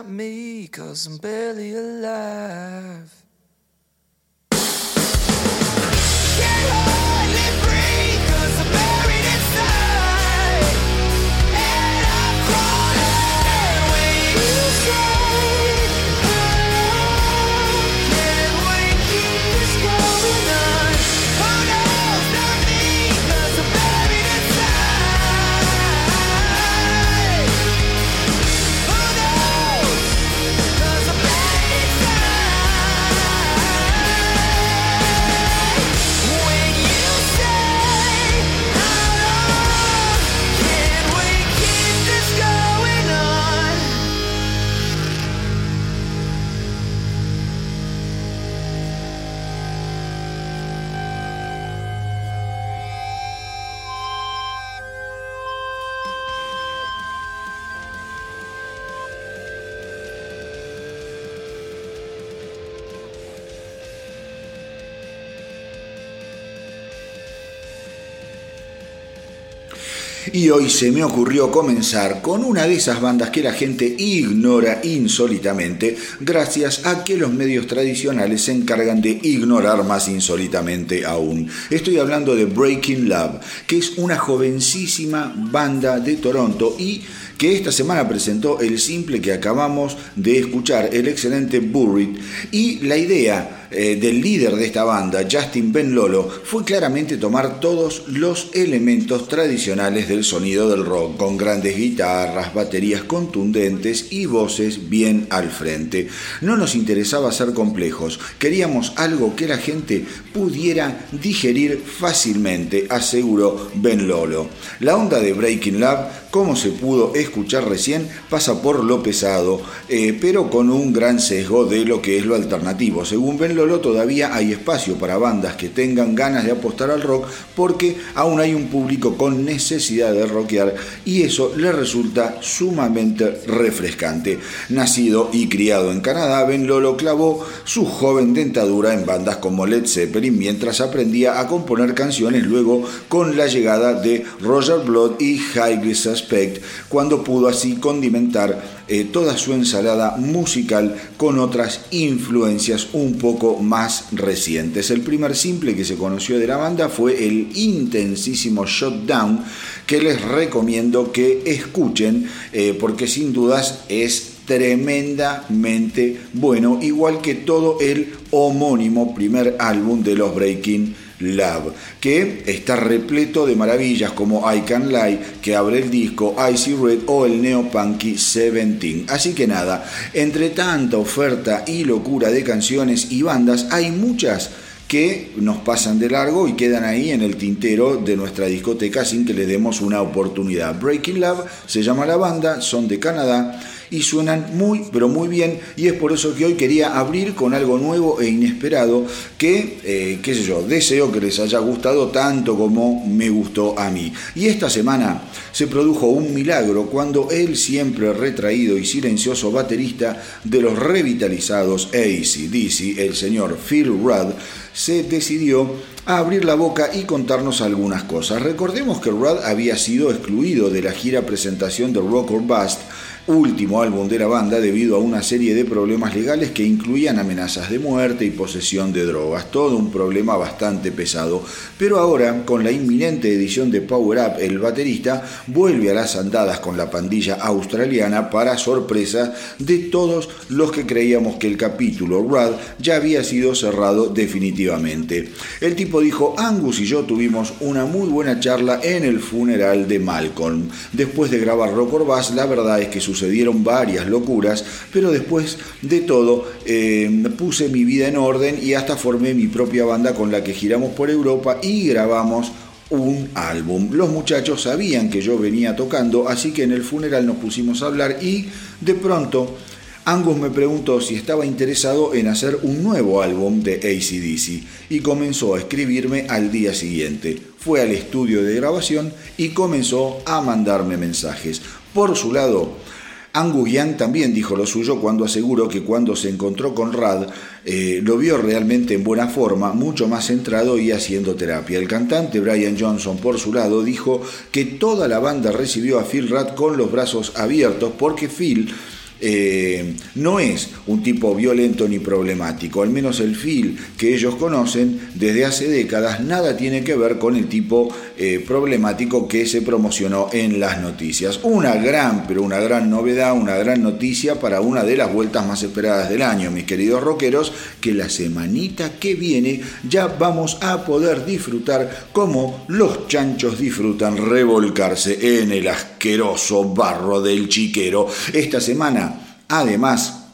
about me, cause I'm barely alive. Y hoy se me ocurrió comenzar con una de esas bandas que la gente ignora insólitamente gracias a que los medios tradicionales se encargan de ignorar más insólitamente aún. Estoy hablando de Breaking Love, que es una jovencísima banda de Toronto y que esta semana presentó el simple que acabamos de escuchar, el excelente Buried, y la idea eh, del líder de esta banda, Justin Ben Lolo, fue claramente tomar todos los elementos tradicionales del sonido del rock, con grandes guitarras, baterías contundentes y voces bien al frente. No nos interesaba ser complejos, queríamos algo que la gente pudiera digerir fácilmente, aseguró Ben Lolo. La onda de Breaking Love como se pudo escuchar recién, pasa por lo pesado, eh, pero con un gran sesgo de lo que es lo alternativo. Según Ben Lolo, todavía hay espacio para bandas que tengan ganas de apostar al rock porque aún hay un público con necesidad de rockear y eso le resulta sumamente refrescante. Nacido y criado en Canadá, Ben Lolo clavó su joven dentadura en bandas como Led Zeppelin mientras aprendía a componer canciones luego con la llegada de Roger Blood y Highly Cuando pudo así condimentar eh, toda su ensalada musical con otras influencias un poco más recientes. El primer simple que se conoció de la banda fue el intensísimo Shutdown, que les recomiendo que escuchen eh, porque sin dudas es tremendamente bueno, igual que todo el homónimo primer álbum de los Breaking Love, que está repleto de maravillas como I Can Lie, que abre el disco Icy Red o el Neopunky 17. Así que nada, entre tanta oferta y locura de canciones y bandas, hay muchas que nos pasan de largo y quedan ahí en el tintero de nuestra discoteca sin que le demos una oportunidad. Breaking Love se llama la banda, son de Canadá y suenan muy, pero muy bien. Y es por eso que hoy quería abrir con algo nuevo e inesperado que, eh, qué sé yo, deseo que les haya gustado tanto como me gustó a mí. Y esta semana se produjo un milagro cuando el siempre retraído y silencioso baterista de los revitalizados ACDC, el señor Phil Rudd, se decidió a abrir la boca y contarnos algunas cosas. Recordemos que Rudd había sido excluido de la gira presentación de Rock or Bust último álbum de la banda debido a una serie de problemas legales que incluían amenazas de muerte y posesión de drogas, todo un problema bastante pesado. Pero ahora, con la inminente edición de Power Up, el baterista vuelve a las andadas con la pandilla australiana para sorpresa de todos los que creíamos que el capítulo Rudd ya había sido cerrado definitivamente. El tipo dijo, Angus y yo tuvimos una muy buena charla en el funeral de Malcolm. Después de grabar Rock or Bass, la verdad es que sus sucedieron varias locuras, pero después de todo eh, puse mi vida en orden y hasta formé mi propia banda con la que giramos por Europa y grabamos un álbum. Los muchachos sabían que yo venía tocando, así que en el funeral nos pusimos a hablar y de pronto Angus me preguntó si estaba interesado en hacer un nuevo álbum de ACDC y comenzó a escribirme al día siguiente. Fue al estudio de grabación y comenzó a mandarme mensajes. Por su lado, Angus Young también dijo lo suyo cuando aseguró que cuando se encontró con Rad eh, lo vio realmente en buena forma, mucho más centrado y haciendo terapia. El cantante Brian Johnson, por su lado, dijo que toda la banda recibió a Phil Rad con los brazos abiertos porque Phil eh, no es un tipo violento ni problemático, al menos el Phil que ellos conocen desde hace décadas nada tiene que ver con el tipo eh, problemático que se promocionó en las noticias. Una gran, pero una gran novedad, una gran noticia para una de las vueltas más esperadas del año, mis queridos rockeros, que la semanita que viene ya vamos a poder disfrutar como los chanchos disfrutan revolcarse en el asqueroso barro del chiquero. Esta semana Además,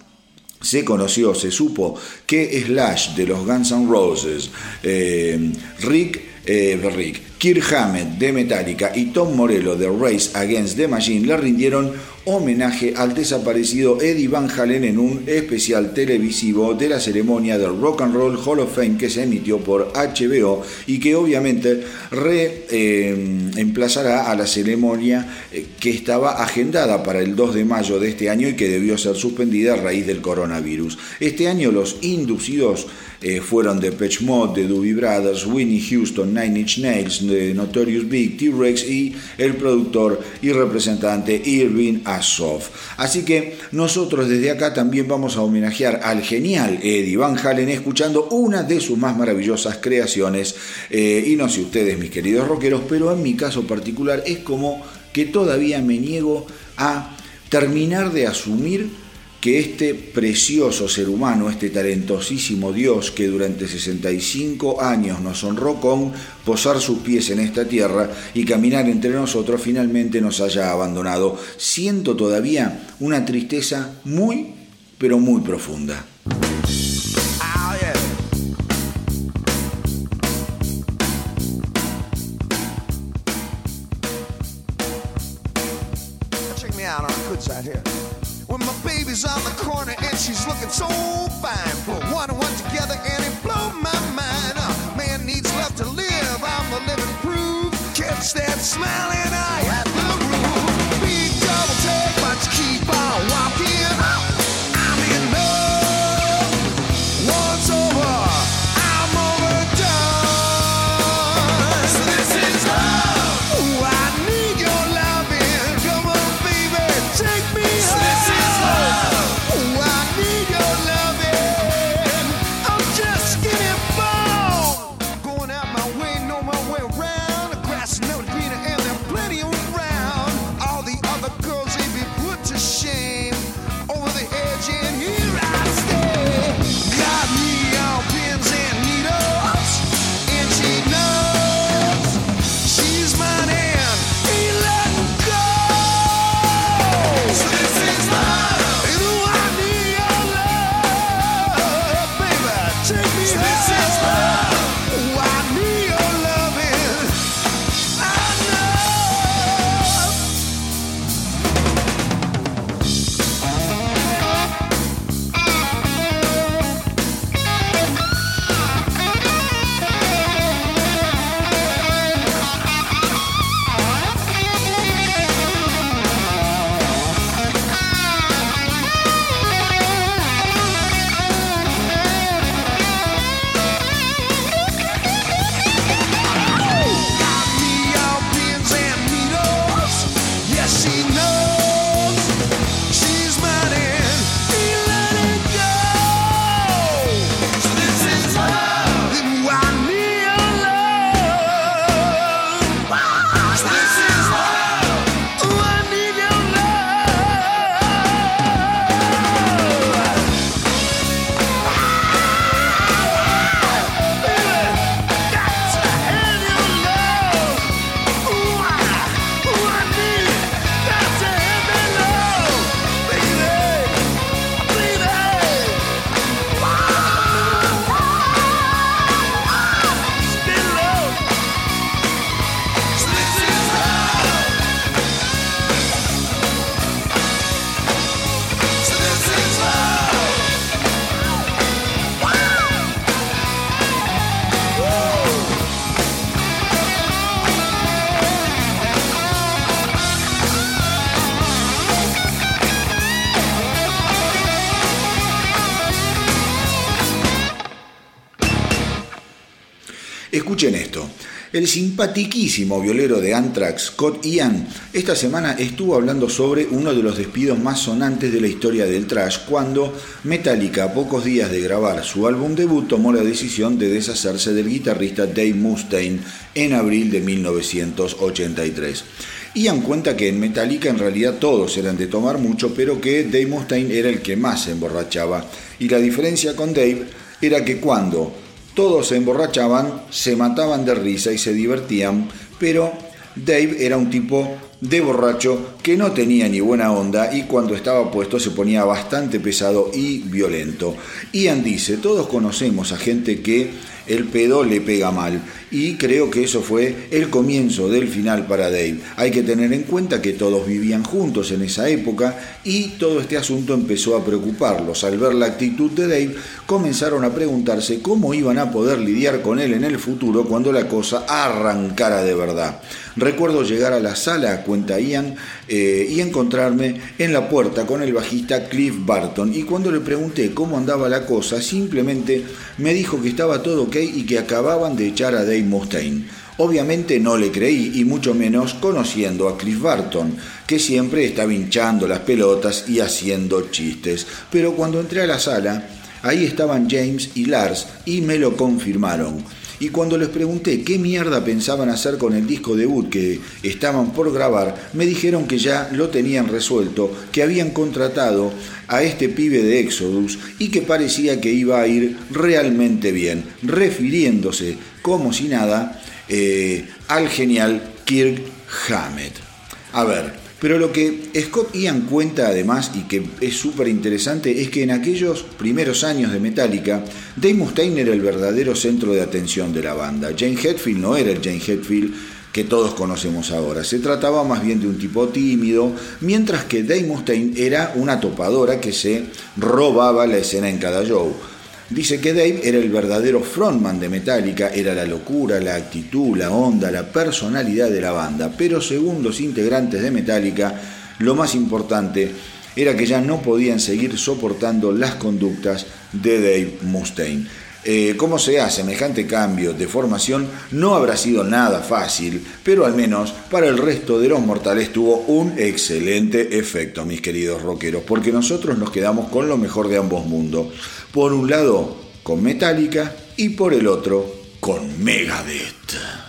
se conoció, se supo que Slash de los Guns N' Roses, eh, Rick, eh, Rick, Kirk Hammett de Metallica y Tom Morello de Race Against the Machine le rindieron homenaje al desaparecido Eddie Van Halen en un especial televisivo de la ceremonia del Rock and Roll Hall of Fame que se emitió por HBO y que obviamente reemplazará eh, a la ceremonia eh, que estaba agendada para el 2 de mayo de este año y que debió ser suspendida a raíz del coronavirus. Este año los inducidos eh, fueron de Patch Mode, de Doobie Brothers, Winnie Houston, Nine Inch Nails, de Notorious Big, T-Rex y el productor y representante Irving Asoff. Así que nosotros desde acá también vamos a homenajear al genial Eddie Van Halen escuchando una de sus más maravillosas creaciones. Eh, y no sé ustedes, mis queridos rockeros, pero en mi caso particular es como que todavía me niego a terminar de asumir que este precioso ser humano, este talentosísimo Dios que durante 65 años nos honró con posar sus pies en esta tierra y caminar entre nosotros, finalmente nos haya abandonado. Siento todavía una tristeza muy, pero muy profunda. So fine. Put one and one together and it blow my mind. Uh, man needs love to live. I'm the living proof. Catch that smiling El simpatiquísimo violero de Anthrax, Scott Ian, esta semana estuvo hablando sobre uno de los despidos más sonantes de la historia del trash cuando Metallica, a pocos días de grabar su álbum debut, tomó la decisión de deshacerse del guitarrista Dave Mustaine en abril de 1983. Ian cuenta que en Metallica en realidad todos eran de tomar mucho, pero que Dave Mustaine era el que más se emborrachaba. Y la diferencia con Dave era que cuando todos se emborrachaban, se mataban de risa y se divertían, pero Dave era un tipo de borracho que no tenía ni buena onda y cuando estaba puesto se ponía bastante pesado y violento. Ian dice, todos conocemos a gente que el pedo le pega mal y creo que eso fue el comienzo del final para Dave. Hay que tener en cuenta que todos vivían juntos en esa época y todo este asunto empezó a preocuparlos. Al ver la actitud de Dave, comenzaron a preguntarse cómo iban a poder lidiar con él en el futuro cuando la cosa arrancara de verdad. Recuerdo llegar a la sala, cuenta Ian, eh, y encontrarme en la puerta con el bajista Cliff Barton. Y cuando le pregunté cómo andaba la cosa, simplemente me dijo que estaba todo ok y que acababan de echar a Dave Mustaine. Obviamente no le creí y mucho menos conociendo a Cliff Barton, que siempre estaba hinchando las pelotas y haciendo chistes. Pero cuando entré a la sala, ahí estaban James y Lars y me lo confirmaron. Y cuando les pregunté qué mierda pensaban hacer con el disco debut que estaban por grabar, me dijeron que ya lo tenían resuelto, que habían contratado a este pibe de Exodus y que parecía que iba a ir realmente bien, refiriéndose como si nada eh, al genial Kirk Hammett. A ver, pero lo que Scott Ian cuenta además y que es súper interesante es que en aquellos primeros años de Metallica, Dave Mustaine era el verdadero centro de atención de la banda. Jane Hetfield no era el Jane Hetfield que todos conocemos ahora. Se trataba más bien de un tipo tímido, mientras que Dave Mustaine era una topadora que se robaba la escena en cada show. Dice que Dave era el verdadero frontman de Metallica, era la locura, la actitud, la onda, la personalidad de la banda, pero según los integrantes de Metallica, lo más importante era que ya no podían seguir soportando las conductas de Dave Mustaine. Eh, cómo se hace semejante cambio de formación no habrá sido nada fácil, pero al menos para el resto de los mortales tuvo un excelente efecto, mis queridos rockeros, porque nosotros nos quedamos con lo mejor de ambos mundos. Por un lado, con Metallica y por el otro, con Megadeth.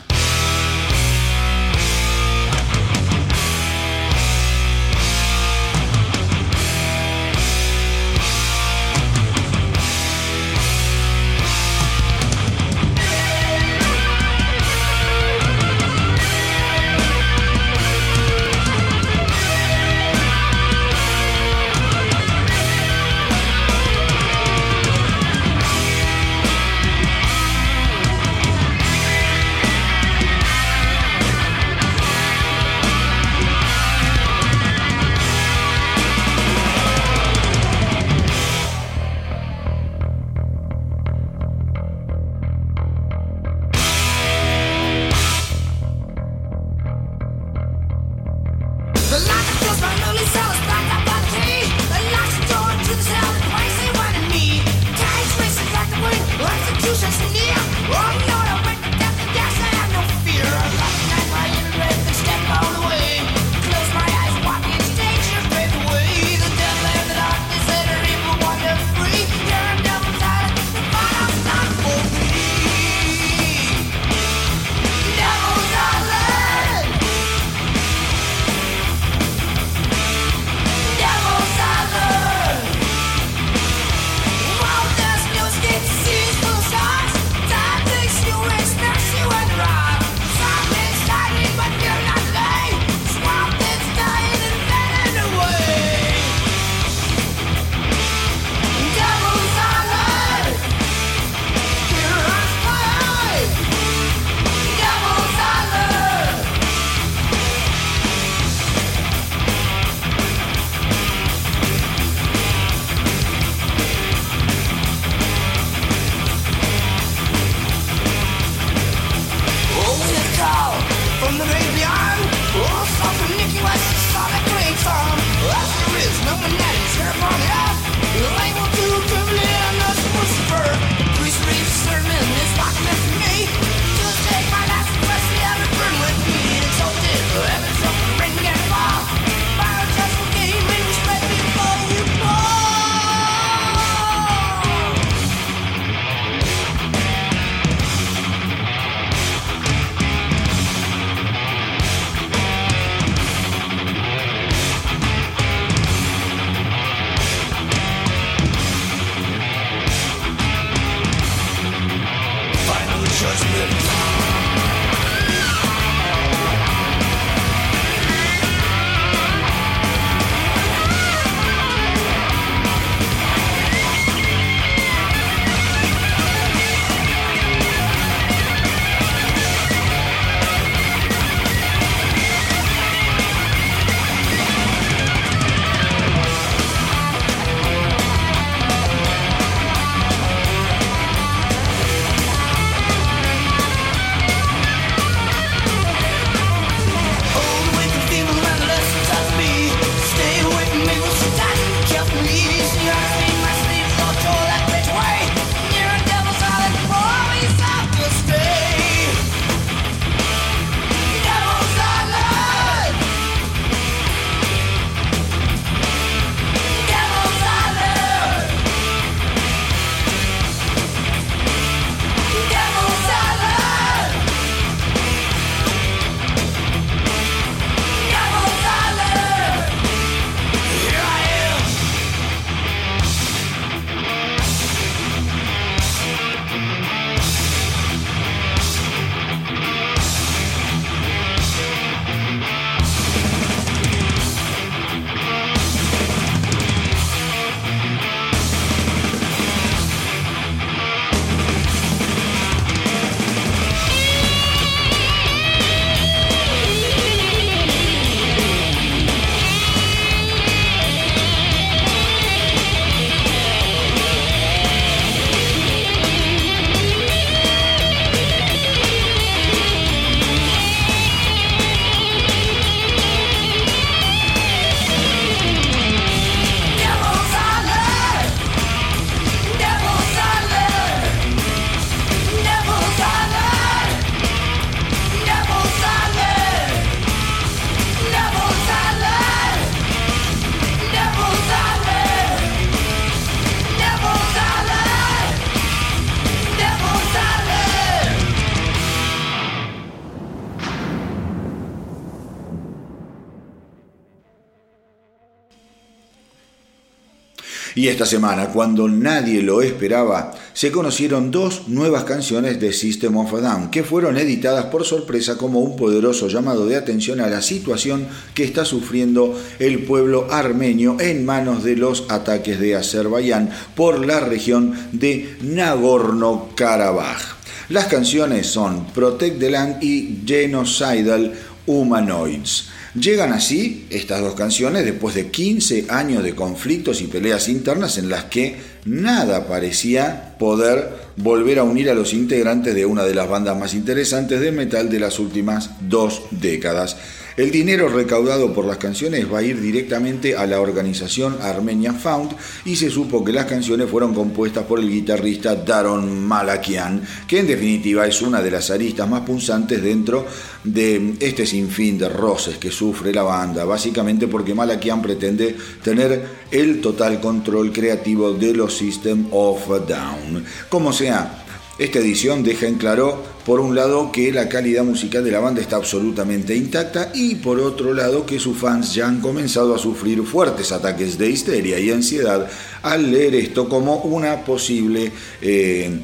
Y esta semana, cuando nadie lo esperaba, se conocieron dos nuevas canciones de System of a Down, que fueron editadas por sorpresa como un poderoso llamado de atención a la situación que está sufriendo el pueblo armenio en manos de los ataques de Azerbaiyán por la región de Nagorno-Karabaj. Las canciones son Protect the Land y Genocidal Humanoids. Llegan así estas dos canciones después de 15 años de conflictos y peleas internas en las que nada parecía poder volver a unir a los integrantes de una de las bandas más interesantes del metal de las últimas dos décadas. El dinero recaudado por las canciones va a ir directamente a la organización Armenia Found y se supo que las canciones fueron compuestas por el guitarrista Daron Malakian, que en definitiva es una de las aristas más punzantes dentro de este sinfín de roces que sufre la banda, básicamente porque Malakian pretende tener el total control creativo de los System of Down. Como sea, esta edición deja en claro, por un lado, que la calidad musical de la banda está absolutamente intacta y por otro lado, que sus fans ya han comenzado a sufrir fuertes ataques de histeria y ansiedad al leer esto como una posible, eh,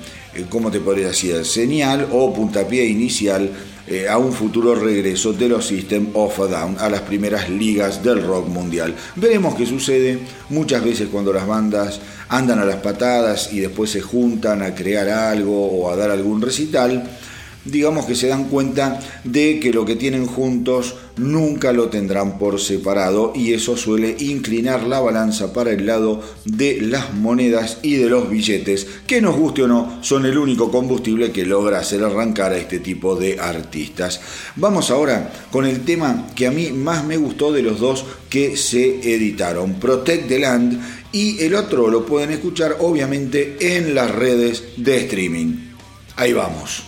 ¿cómo te podría decir?, señal o puntapié inicial eh, a un futuro regreso de los System of a Down a las primeras ligas del rock mundial. Veremos qué sucede muchas veces cuando las bandas andan a las patadas y después se juntan a crear algo o a dar algún recital digamos que se dan cuenta de que lo que tienen juntos nunca lo tendrán por separado y eso suele inclinar la balanza para el lado de las monedas y de los billetes, que nos guste o no, son el único combustible que logra hacer arrancar a este tipo de artistas. Vamos ahora con el tema que a mí más me gustó de los dos que se editaron, Protect the Land y el otro lo pueden escuchar obviamente en las redes de streaming. Ahí vamos.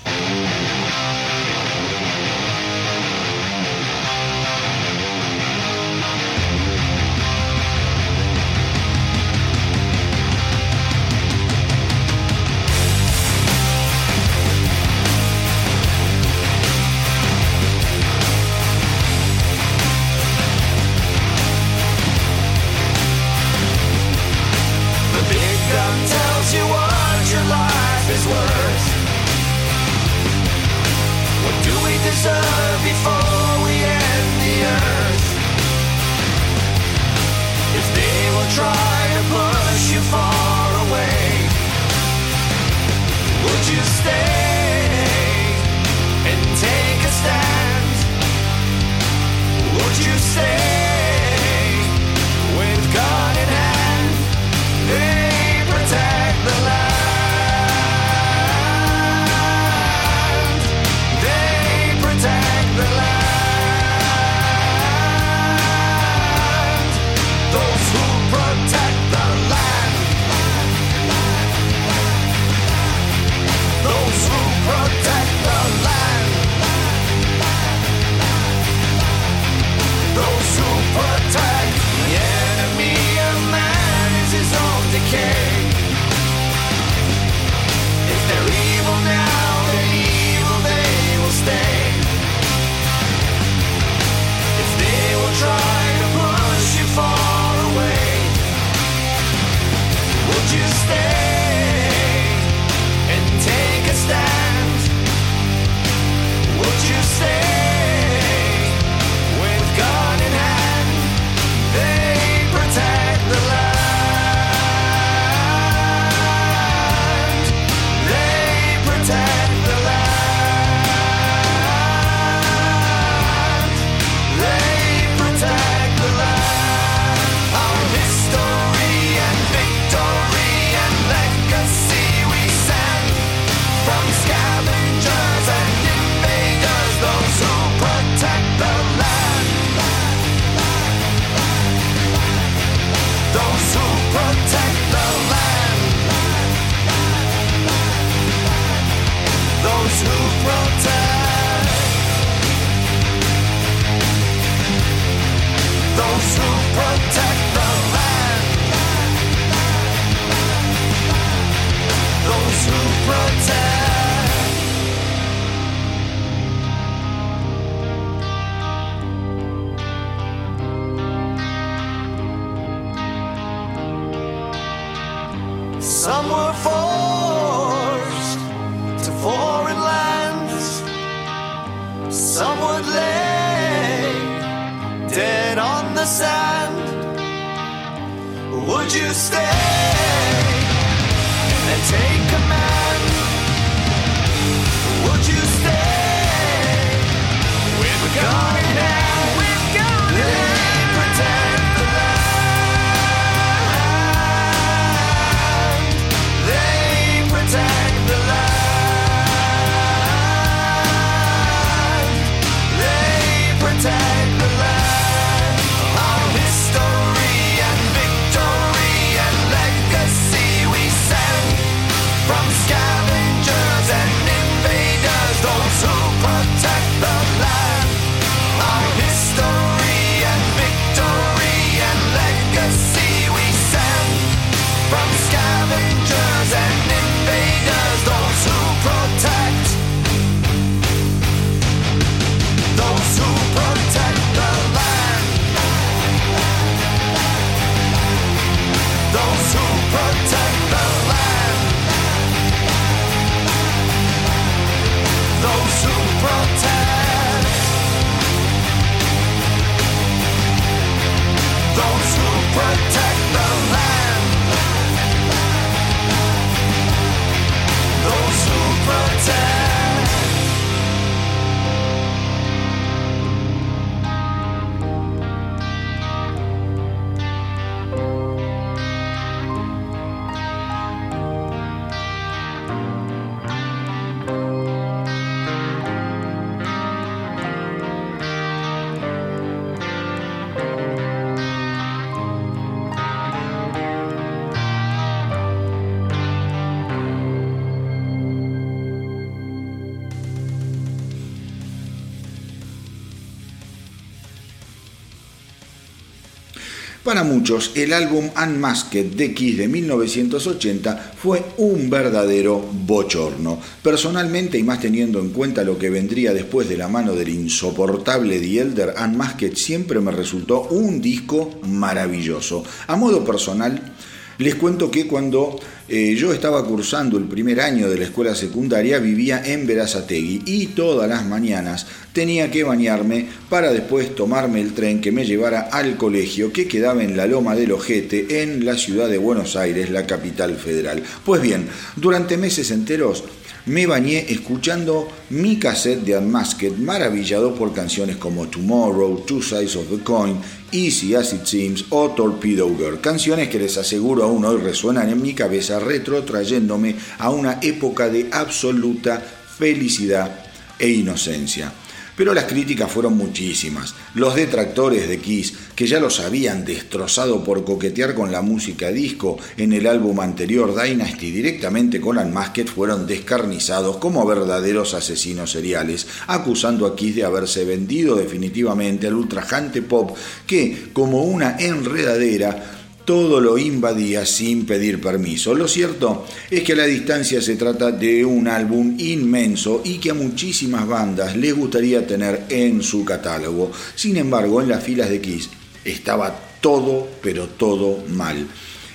El álbum Unmasked de de 1980 fue un verdadero bochorno. Personalmente, y más teniendo en cuenta lo que vendría después de la mano del insoportable The Elder, Unmasked siempre me resultó un disco maravilloso. A modo personal, les cuento que cuando eh, yo estaba cursando el primer año de la escuela secundaria vivía en Verazategui y todas las mañanas tenía que bañarme para después tomarme el tren que me llevara al colegio que quedaba en la Loma del Ojete en la ciudad de Buenos Aires, la capital federal. Pues bien, durante meses enteros me bañé escuchando mi cassette de Unmasked, maravillado por canciones como Tomorrow, Two Sides of the Coin, Easy As It Seems o Torpedo Girl, canciones que les aseguro aún hoy resuenan en mi cabeza, retrotrayéndome a una época de absoluta felicidad e inocencia. Pero las críticas fueron muchísimas. Los detractores de Kiss, que ya los habían destrozado por coquetear con la música disco en el álbum anterior Dynasty directamente con Unmasked, fueron descarnizados como verdaderos asesinos seriales, acusando a Kiss de haberse vendido definitivamente al ultrajante pop que, como una enredadera, todo lo invadía sin pedir permiso. Lo cierto es que a la distancia se trata de un álbum inmenso y que a muchísimas bandas les gustaría tener en su catálogo. Sin embargo, en las filas de Kiss estaba todo, pero todo mal.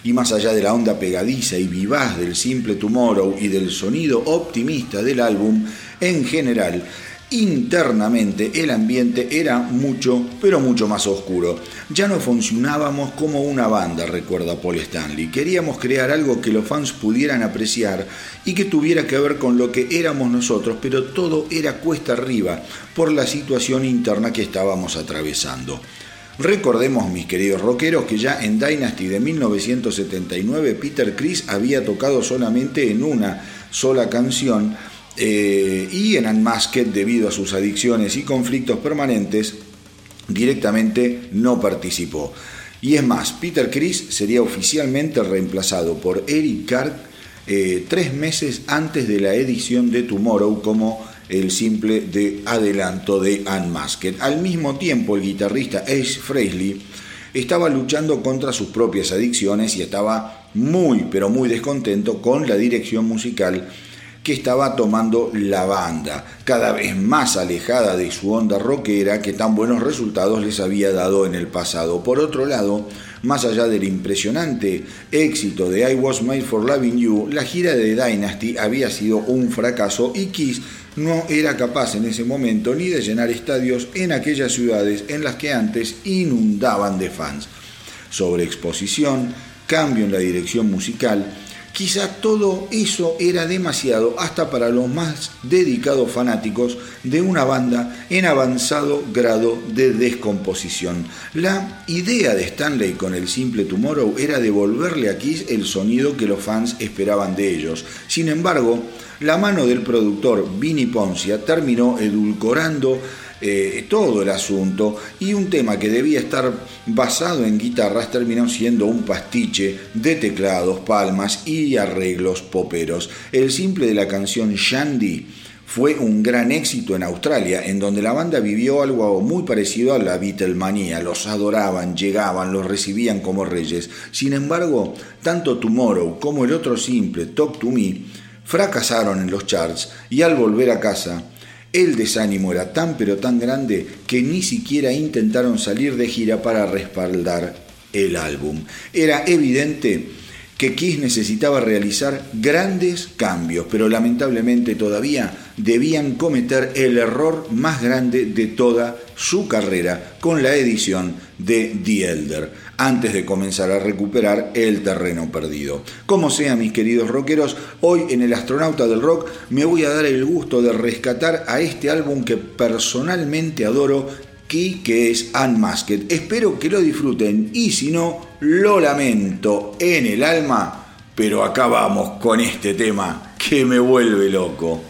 Y más allá de la onda pegadiza y vivaz del simple Tomorrow y del sonido optimista del álbum, en general, internamente el ambiente era mucho, pero mucho más oscuro. Ya no funcionábamos como una banda, recuerda Paul Stanley. Queríamos crear algo que los fans pudieran apreciar y que tuviera que ver con lo que éramos nosotros, pero todo era cuesta arriba por la situación interna que estábamos atravesando. Recordemos, mis queridos rockeros, que ya en Dynasty de 1979 Peter Criss había tocado solamente en una sola canción eh, y en Unmasked, debido a sus adicciones y conflictos permanentes, directamente no participó. Y es más, Peter Criss sería oficialmente reemplazado por Eric Carr eh, tres meses antes de la edición de Tomorrow como el simple de adelanto de Unmasked. Al mismo tiempo, el guitarrista Ace Frehley estaba luchando contra sus propias adicciones y estaba muy, pero muy descontento con la dirección musical que estaba tomando la banda, cada vez más alejada de su onda rockera que tan buenos resultados les había dado en el pasado. Por otro lado, Más allá del impresionante éxito de I Was Made for Loving You, la gira de Dynasty había sido un fracaso y Kiss no era capaz en ese momento ni de llenar estadios en aquellas ciudades en las que antes inundaban de fans. Sobre exposición, cambio en la dirección musical, Quizá todo eso era demasiado hasta para los más dedicados fanáticos de una banda en avanzado grado de descomposición. La idea de Stanley con el simple Tomorrow era devolverle a Kiss el sonido que los fans esperaban de ellos. Sin embargo, la mano del productor Vinnie Poncia terminó edulcorando eh, todo el asunto y un tema que debía estar basado en guitarras terminó siendo un pastiche de teclados, palmas y arreglos poperos. El simple de la canción Shandy fue un gran éxito en Australia, en donde la banda vivió algo muy parecido a la Beatlemanía. Los adoraban, llegaban, los recibían como reyes. Sin embargo, tanto Tomorrow como el otro simple, Talk to Me, fracasaron en los charts y al volver a casa, el desánimo era tan pero tan grande que ni siquiera intentaron salir de gira para respaldar el álbum. Era evidente que Kiss necesitaba realizar grandes cambios, pero lamentablemente todavía debían cometer el error más grande de toda su carrera con la edición de The Elder, antes de comenzar a recuperar el terreno perdido. Como sea, mis queridos rockeros, hoy en El Astronauta del Rock me voy a dar el gusto de rescatar a este álbum que personalmente adoro que es Unmasked. Espero que lo disfruten y si no, lo lamento en el alma, pero acá vamos con este tema que me vuelve loco.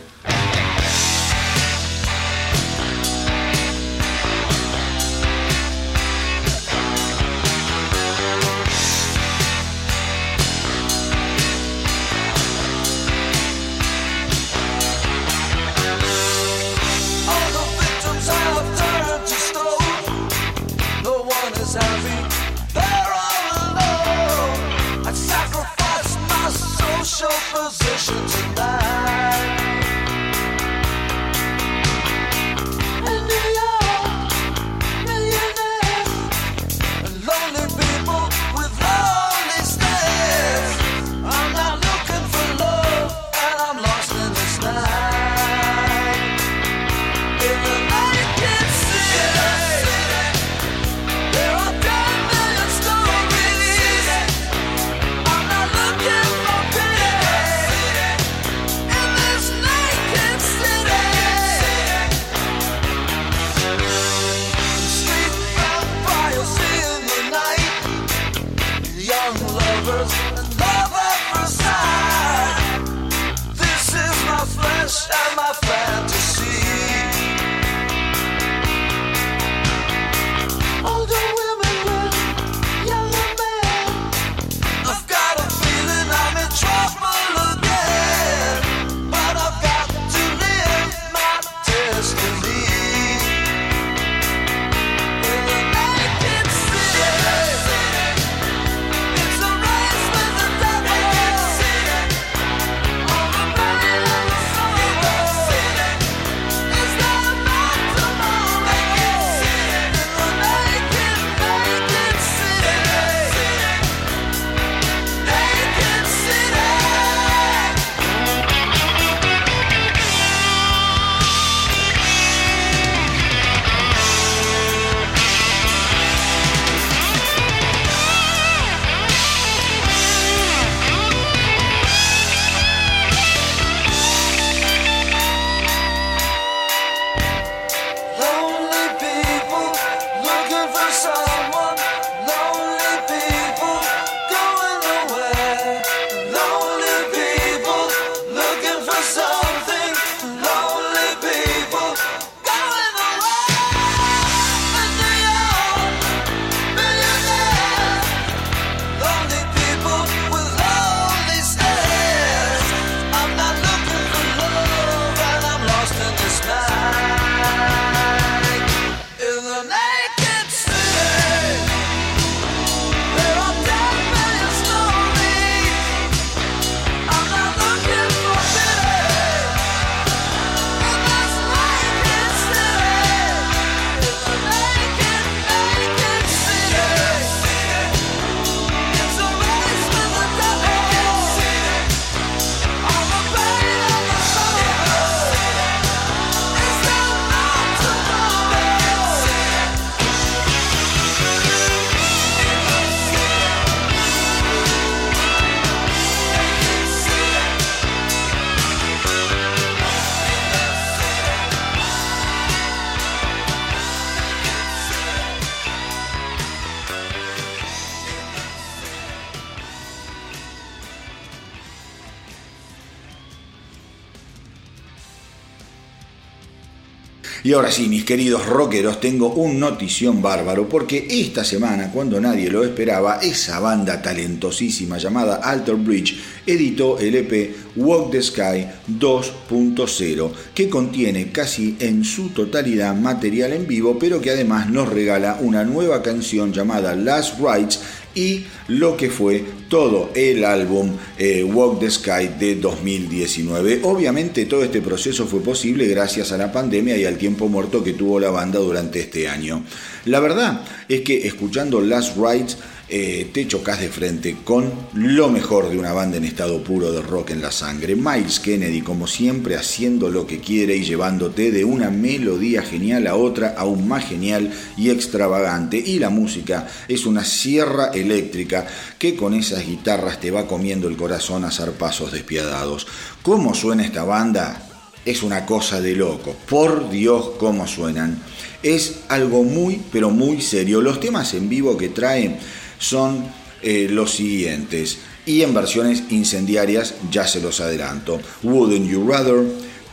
Y ahora sí, mis queridos rockeros, tengo un notición bárbaro porque esta semana, cuando nadie lo esperaba, esa banda talentosísima llamada Alter Bridge editó el EP Walk the Sky 2.0, que contiene casi en su totalidad material en vivo, pero que además nos regala una nueva canción llamada Last Rights y lo que fue todo el álbum eh, Walk the Sky de 2019. Obviamente todo este proceso fue posible gracias a la pandemia y al tiempo muerto que tuvo la banda durante este año. La verdad es que escuchando Last Rights eh, te chocas de frente con lo mejor de una banda en estado puro de rock en la sangre. Miles Kennedy, como siempre, haciendo lo que quiere y llevándote de una melodía genial a otra, aún más genial y extravagante. Y la música es una sierra eléctrica que con esas guitarras te va comiendo el corazón a zarpazos despiadados. ¿Cómo suena esta banda? Es una cosa de loco. Por Dios, cómo suenan. Es algo muy, pero muy serio. Los temas en vivo que traen son eh, los siguientes. Y en versiones incendiarias ya se los adelanto. Wouldn't You Rather,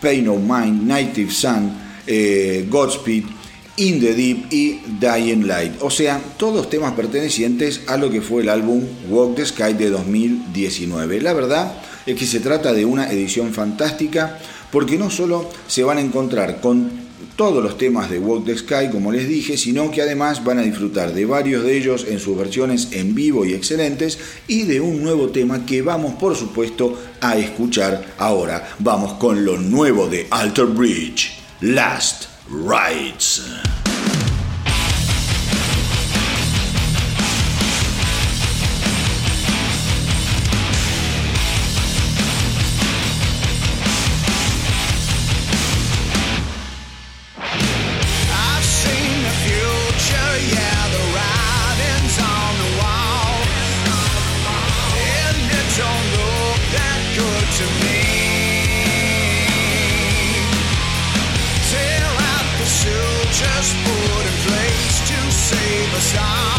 Pay No Mind, Native Sun, eh, Godspeed, In the Deep y Dying Light. O sea, todos temas pertenecientes a lo que fue el álbum Walk the Sky de 2019. La verdad es que se trata de una edición fantástica porque no solo se van a encontrar con todos los temas de Walk the Sky, como les dije, sino que además van a disfrutar de varios de ellos en sus versiones en vivo y excelentes y de un nuevo tema que vamos por supuesto a escuchar ahora. Vamos con lo nuevo de Alter Bridge, Last Rides. shine.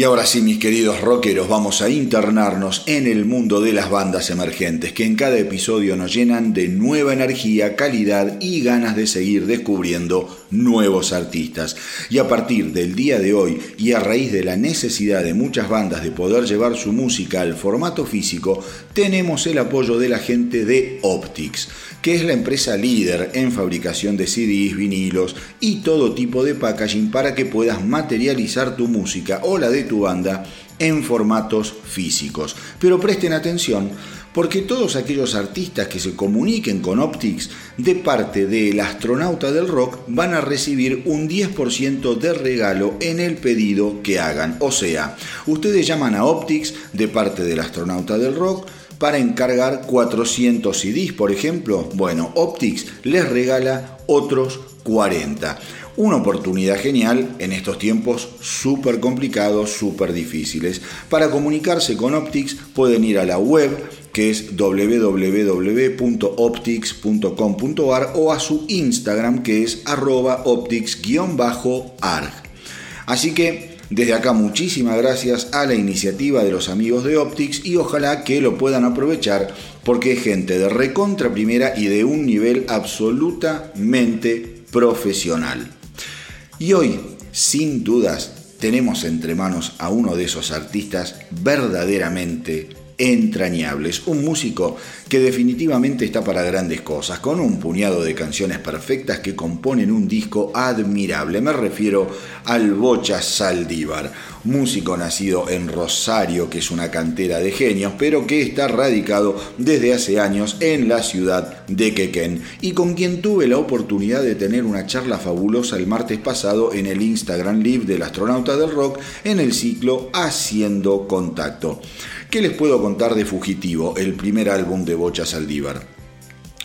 Y ahora sí, mis queridos rockeros, vamos a internarnos en el mundo de las bandas emergentes, que en cada episodio nos llenan de nueva energía, calidad y ganas de seguir descubriendo nuevos artistas. Y a partir del día de hoy, y a raíz de la necesidad de muchas bandas de poder llevar su música al formato físico, tenemos el apoyo de la gente de Optics que es la empresa líder en fabricación de CDs, vinilos y todo tipo de packaging para que puedas materializar tu música o la de tu banda en formatos físicos. Pero presten atención porque todos aquellos artistas que se comuniquen con Optics de parte del astronauta del rock van a recibir un 10% de regalo en el pedido que hagan. O sea, ustedes llaman a Optics de parte del astronauta del rock, para encargar 400 CDs, por ejemplo, bueno, Optics les regala otros 40. Una oportunidad genial en estos tiempos súper complicados, súper difíciles. Para comunicarse con Optics pueden ir a la web que es www.optics.com.ar o a su Instagram que es arroba optics-arg. Así que desde acá muchísimas gracias a la iniciativa de los amigos de Optics y ojalá que lo puedan aprovechar porque es gente de recontra primera y de un nivel absolutamente profesional. Y hoy, sin dudas, tenemos entre manos a uno de esos artistas verdaderamente entrañables, un músico que definitivamente está para grandes cosas, con un puñado de canciones perfectas que componen un disco admirable. Me refiero al Bocha Saldívar, músico nacido en Rosario, que es una cantera de genios, pero que está radicado desde hace años en la ciudad de Quequén y con quien tuve la oportunidad de tener una charla fabulosa el martes pasado en el Instagram Live del astronauta del rock en el ciclo Haciendo Contacto. ¿Qué les puedo contar de Fugitivo, el primer álbum de Bocha Saldívar?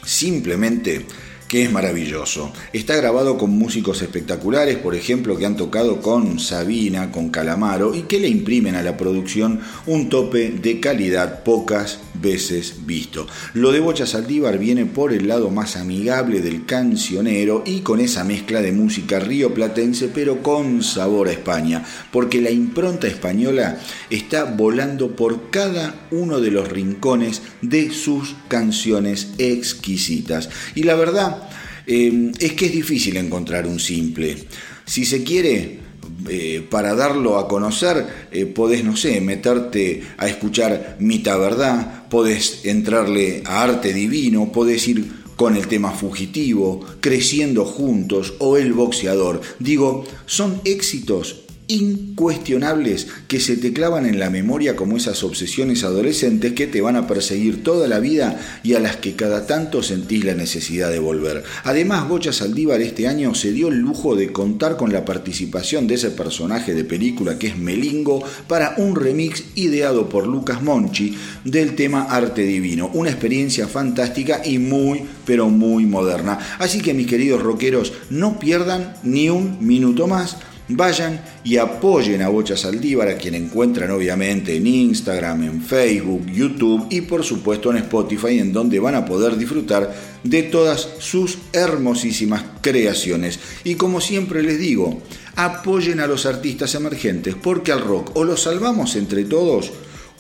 Simplemente que es maravilloso. Está grabado con músicos espectaculares, por ejemplo, que han tocado con Sabina, con Calamaro, y que le imprimen a la producción un tope de calidad pocas veces visto. Lo de Bocha Saldívar viene por el lado más amigable del cancionero y con esa mezcla de música rioplatense, pero con sabor a España, porque la impronta española está volando por cada uno de los rincones de sus canciones exquisitas. Y la verdad, eh, es que es difícil encontrar un simple. Si se quiere, eh, para darlo a conocer, eh, podés, no sé, meterte a escuchar Mita Verdad, podés entrarle a Arte Divino, podés ir con el tema fugitivo, Creciendo Juntos o El Boxeador. Digo, son éxitos incuestionables que se te clavan en la memoria como esas obsesiones adolescentes que te van a perseguir toda la vida y a las que cada tanto sentís la necesidad de volver. Además, Bocha Saldívar este año se dio el lujo de contar con la participación de ese personaje de película que es Melingo para un remix ideado por Lucas Monchi del tema Arte Divino. Una experiencia fantástica y muy, pero muy moderna. Así que mis queridos rockeros, no pierdan ni un minuto más Vayan y apoyen a Bocha Saldívar, a quien encuentran obviamente en Instagram, en Facebook, YouTube y por supuesto en Spotify, en donde van a poder disfrutar de todas sus hermosísimas creaciones. Y como siempre les digo, apoyen a los artistas emergentes, porque al rock o lo salvamos entre todos,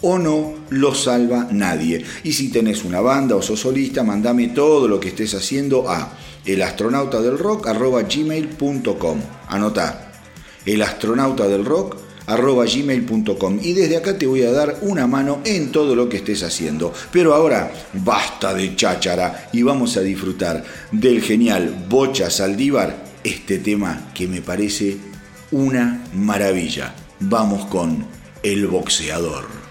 o no lo salva nadie. Y si tenés una banda o sos solista, mandame todo lo que estés haciendo a elastronautadelrock.gmail.com. Anotá el astronauta del rock arroba gmail.com y desde acá te voy a dar una mano en todo lo que estés haciendo. Pero ahora basta de cháchara y vamos a disfrutar del genial Bocha Saldívar, este tema que me parece una maravilla. Vamos con El Boxeador.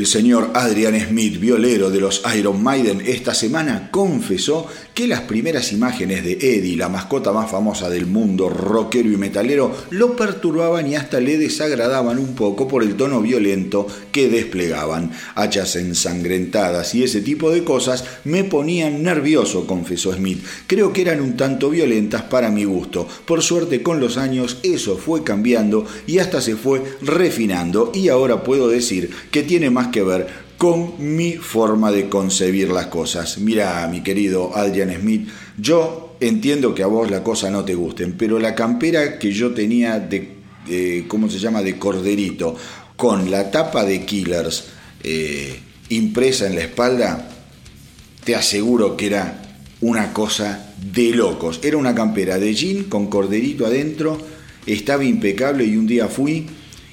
El señor Adrian Smith, violero de los Iron Maiden, esta semana confesó que las primeras imágenes de Eddie, la mascota más famosa del mundo rockero y metalero, lo perturbaban y hasta le desagradaban un poco por el tono violento que desplegaban. Hachas ensangrentadas y ese tipo de cosas me ponían nervioso, confesó Smith. Creo que eran un tanto violentas para mi gusto. Por suerte con los años eso fue cambiando y hasta se fue refinando y ahora puedo decir que tiene más que ver con mi forma de concebir las cosas. Mira, mi querido Adrian Smith, yo entiendo que a vos la cosa no te gusten, pero la campera que yo tenía de, ¿cómo se llama?, de corderito, con la tapa de Killers eh, impresa en la espalda, te aseguro que era una cosa de locos. Era una campera de jean con corderito adentro, estaba impecable y un día fui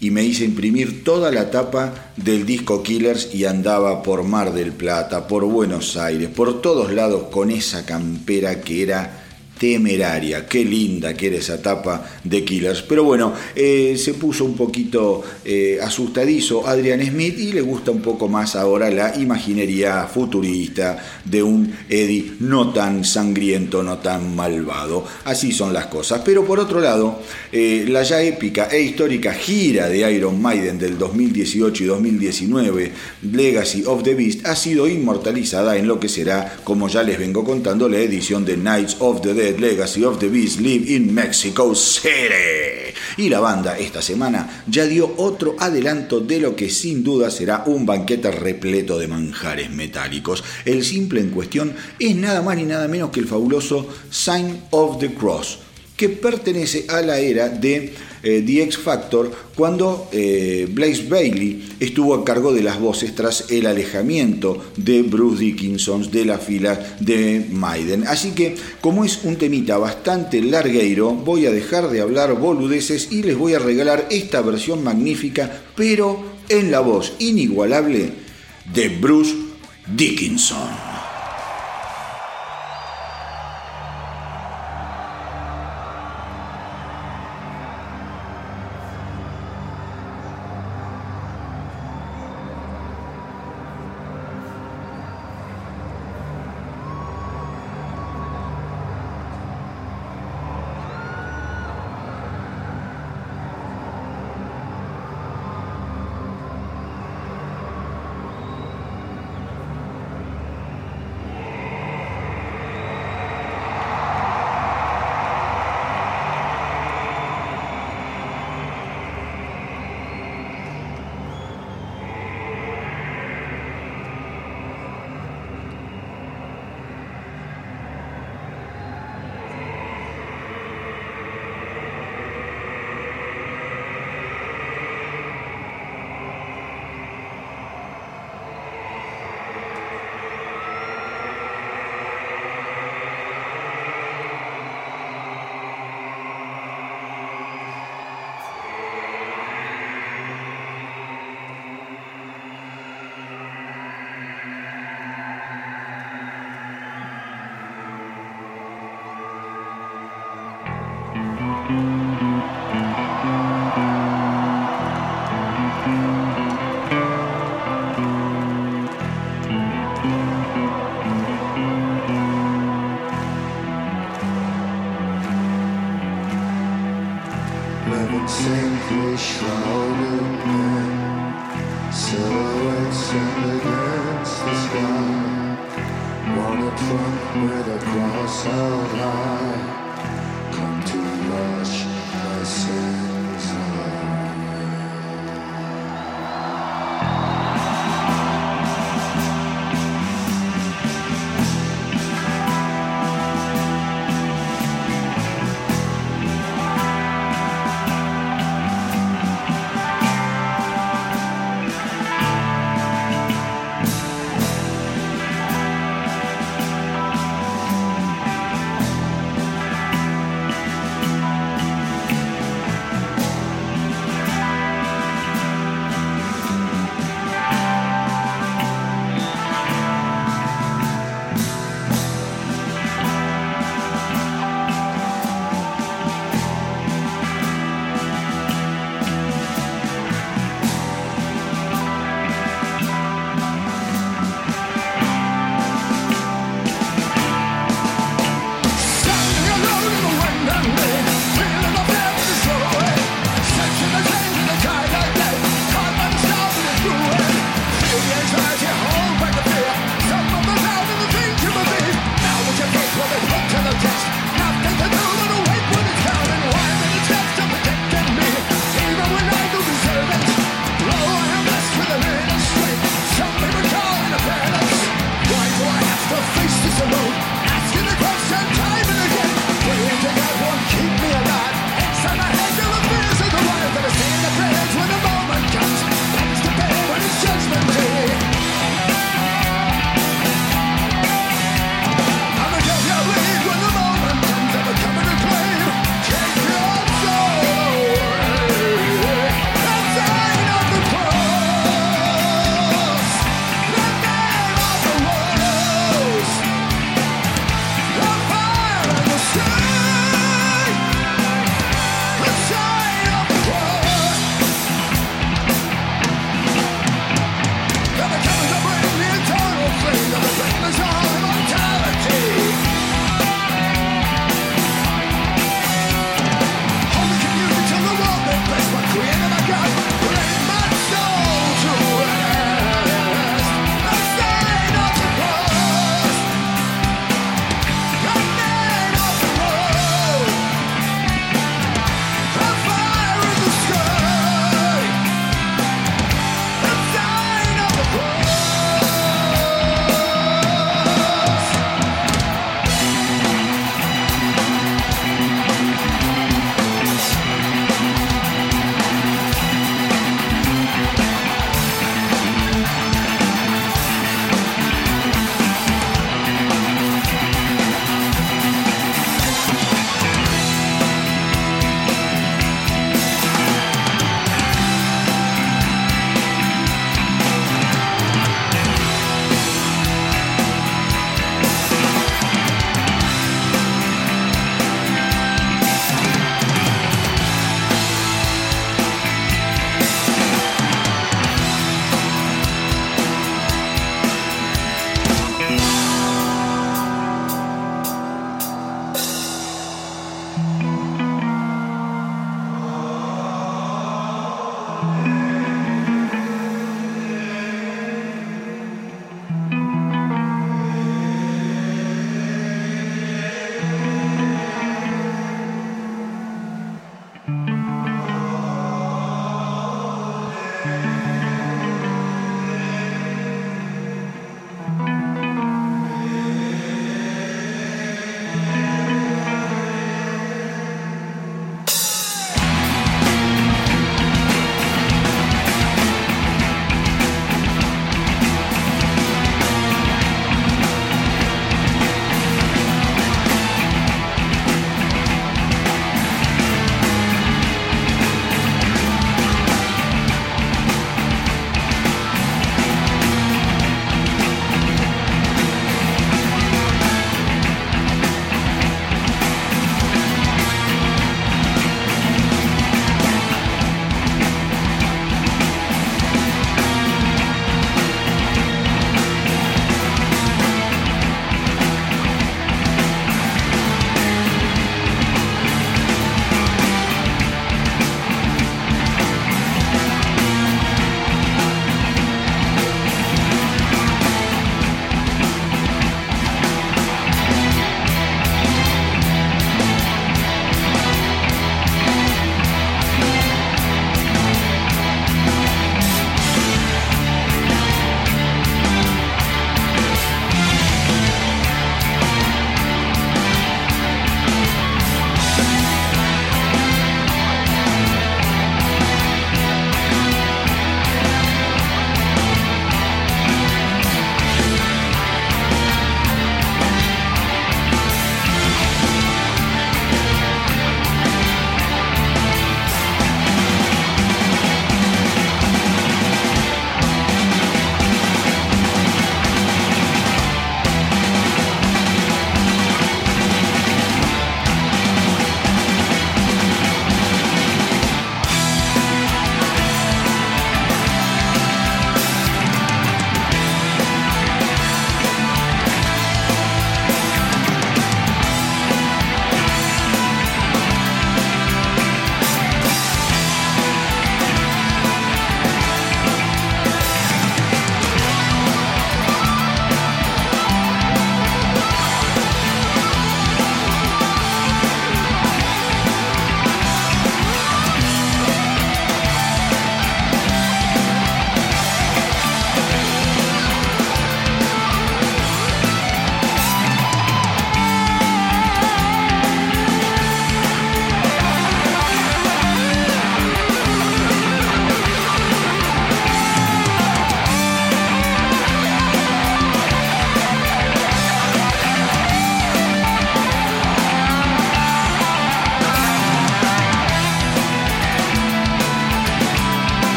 y me hice imprimir toda la tapa del disco Killers y andaba por Mar del Plata, por Buenos Aires, por todos lados con esa campera que era temeraria. Qué linda que era esa tapa de Killers. Pero bueno, eh, se puso un poquito eh, asustadizo Adrian Smith y le gusta un poco más ahora la imaginería futurista de un Eddie no tan sangriento, no tan malvado. Así son las cosas. Pero por otro lado, eh, la ya épica e histórica gira de Iron Maiden del 2018 y 2019, Legacy of the Beast, ha sido inmortalizada en lo que será, como ya les vengo contando, la edición de Knights of the Dead Legacy of the Beast Live in Mexico City. Y la banda esta semana ya dio otro adelanto de lo que sin duda será un banquete repleto de manjares metálicos. El simple en cuestión es nada más ni nada menos que el fabuloso Sign of the Cross, que pertenece a la era de eh, The X Factor cuando eh, Blaze Bailey estuvo a cargo de las voces tras el alejamiento de Bruce Dickinson de la fila de Maiden. Así que como es un temita bastante largueiro, voy a dejar de hablar boludeces y les voy a regalar esta versión magnífica, pero en la voz inigualable de Bruce Dickinson. Trunk with a cross held high,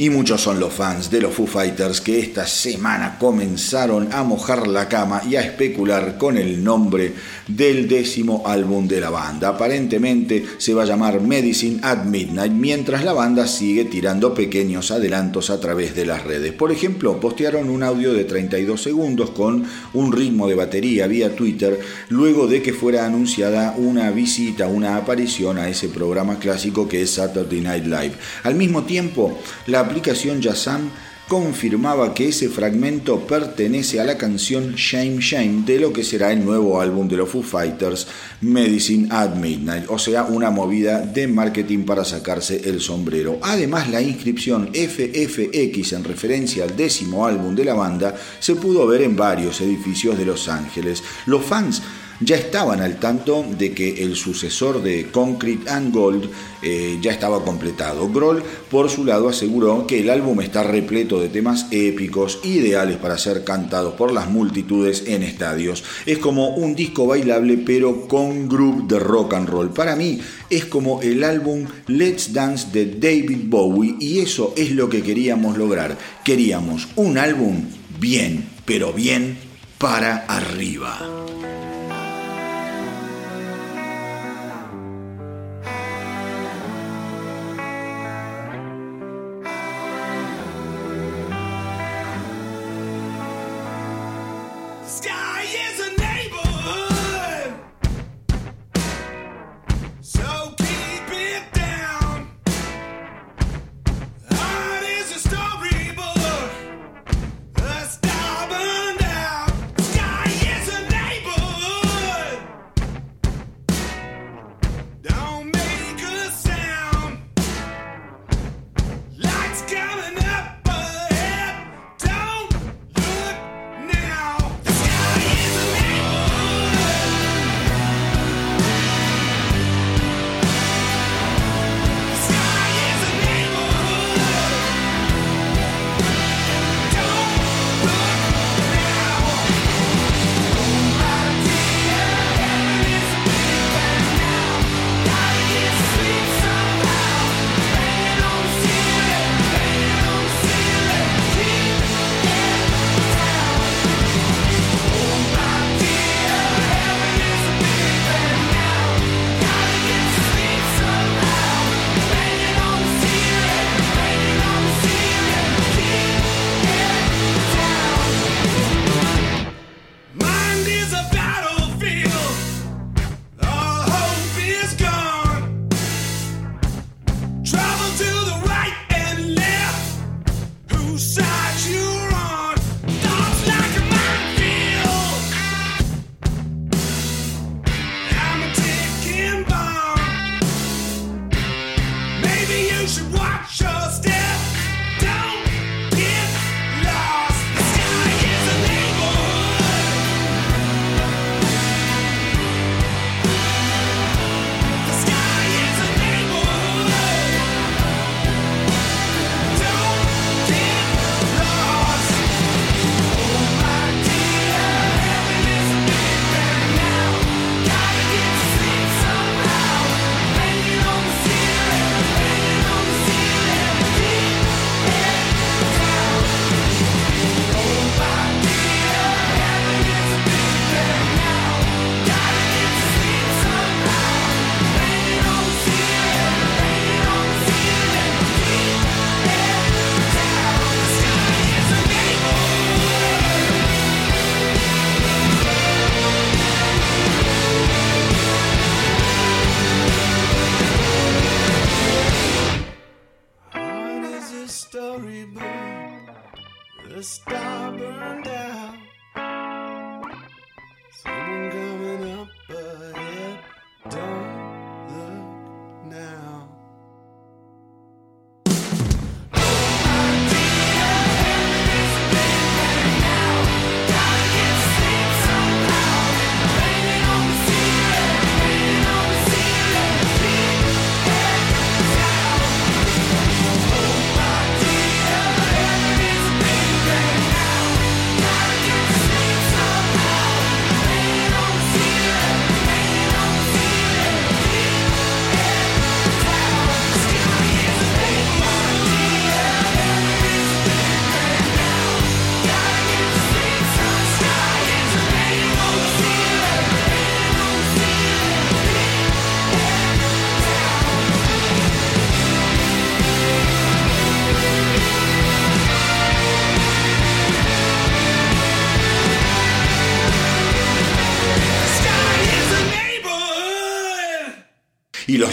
Y muchos son los fans de los Foo Fighters que esta semana comenzaron a mojar la cama y a especular con el nombre del décimo álbum de la banda. Aparentemente se va a llamar Medicine at Midnight, mientras la banda sigue tirando pequeños adelantos a través de las redes. Por ejemplo, postearon un audio de 32 segundos con un ritmo de batería vía Twitter, luego de que fuera anunciada una visita, una aparición a ese programa clásico que es Saturday Night Live. Al mismo tiempo, la aplicación Yazam confirmaba que ese fragmento pertenece a la canción Shame Shame de lo que será el nuevo álbum de los Foo Fighters, Medicine at Midnight, o sea, una movida de marketing para sacarse el sombrero. Además, la inscripción FFX en referencia al décimo álbum de la banda se pudo ver en varios edificios de Los Ángeles. Los fans ya estaban al tanto de que el sucesor de Concrete and Gold eh, ya estaba completado. Grohl, por su lado, aseguró que el álbum está repleto de temas épicos, ideales para ser cantados por las multitudes en estadios. Es como un disco bailable, pero con groove de rock and roll. Para mí, es como el álbum Let's Dance de David Bowie, y eso es lo que queríamos lograr. Queríamos un álbum bien, pero bien para arriba.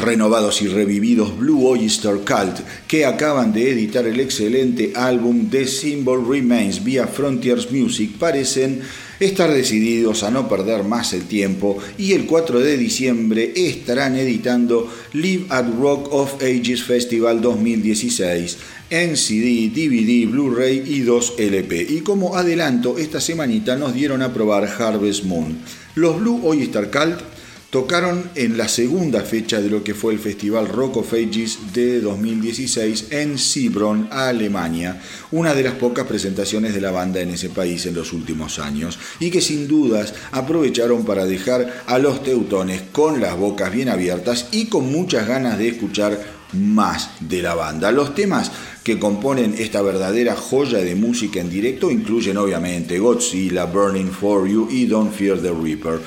Renovados y revividos Blue Oyster Cult, que acaban de editar el excelente álbum The Symbol Remains vía Frontiers Music, parecen estar decididos a no perder más el tiempo y el 4 de diciembre estarán editando Live at Rock of Ages Festival 2016 en CD, DVD, Blu-ray y 2 LP. Y como adelanto, esta semanita nos dieron a probar Harvest Moon. Los Blue Oyster Cult tocaron en la segunda fecha de lo que fue el Festival Rock of Ages de 2016 en Sibron, Alemania, una de las pocas presentaciones de la banda en ese país en los últimos años, y que sin dudas aprovecharon para dejar a los teutones con las bocas bien abiertas y con muchas ganas de escuchar más de la banda. Los temas que componen esta verdadera joya de música en directo incluyen obviamente Godzilla, Burning for You y Don't Fear the Reaper.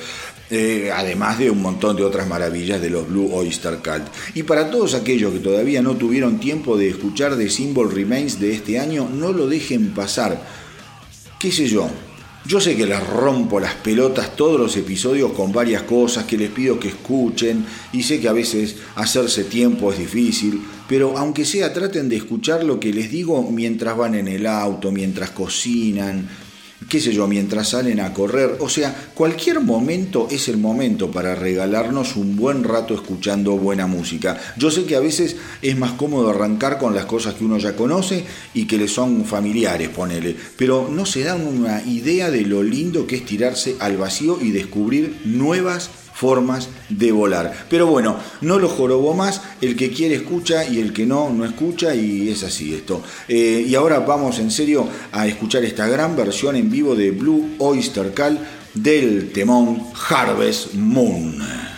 Eh, además de un montón de otras maravillas de los Blue Oyster Cult. Y para todos aquellos que todavía no tuvieron tiempo de escuchar The Symbol Remains de este año, no lo dejen pasar. ¿Qué sé yo? Yo sé que les rompo las pelotas todos los episodios con varias cosas que les pido que escuchen y sé que a veces hacerse tiempo es difícil, pero aunque sea traten de escuchar lo que les digo mientras van en el auto, mientras cocinan, qué sé yo, mientras salen a correr. O sea, cualquier momento es el momento para regalarnos un buen rato escuchando buena música. Yo sé que a veces es más cómodo arrancar con las cosas que uno ya conoce y que le son familiares, ponele, pero no se dan una idea de lo lindo que es tirarse al vacío y descubrir nuevas formas de volar. Pero bueno, no lo jorobo más, el que quiere escucha y el que no, no escucha y es así esto. Eh, y ahora vamos en serio a escuchar esta gran versión en vivo de Blue Oyster Cult del temón Harvest Moon.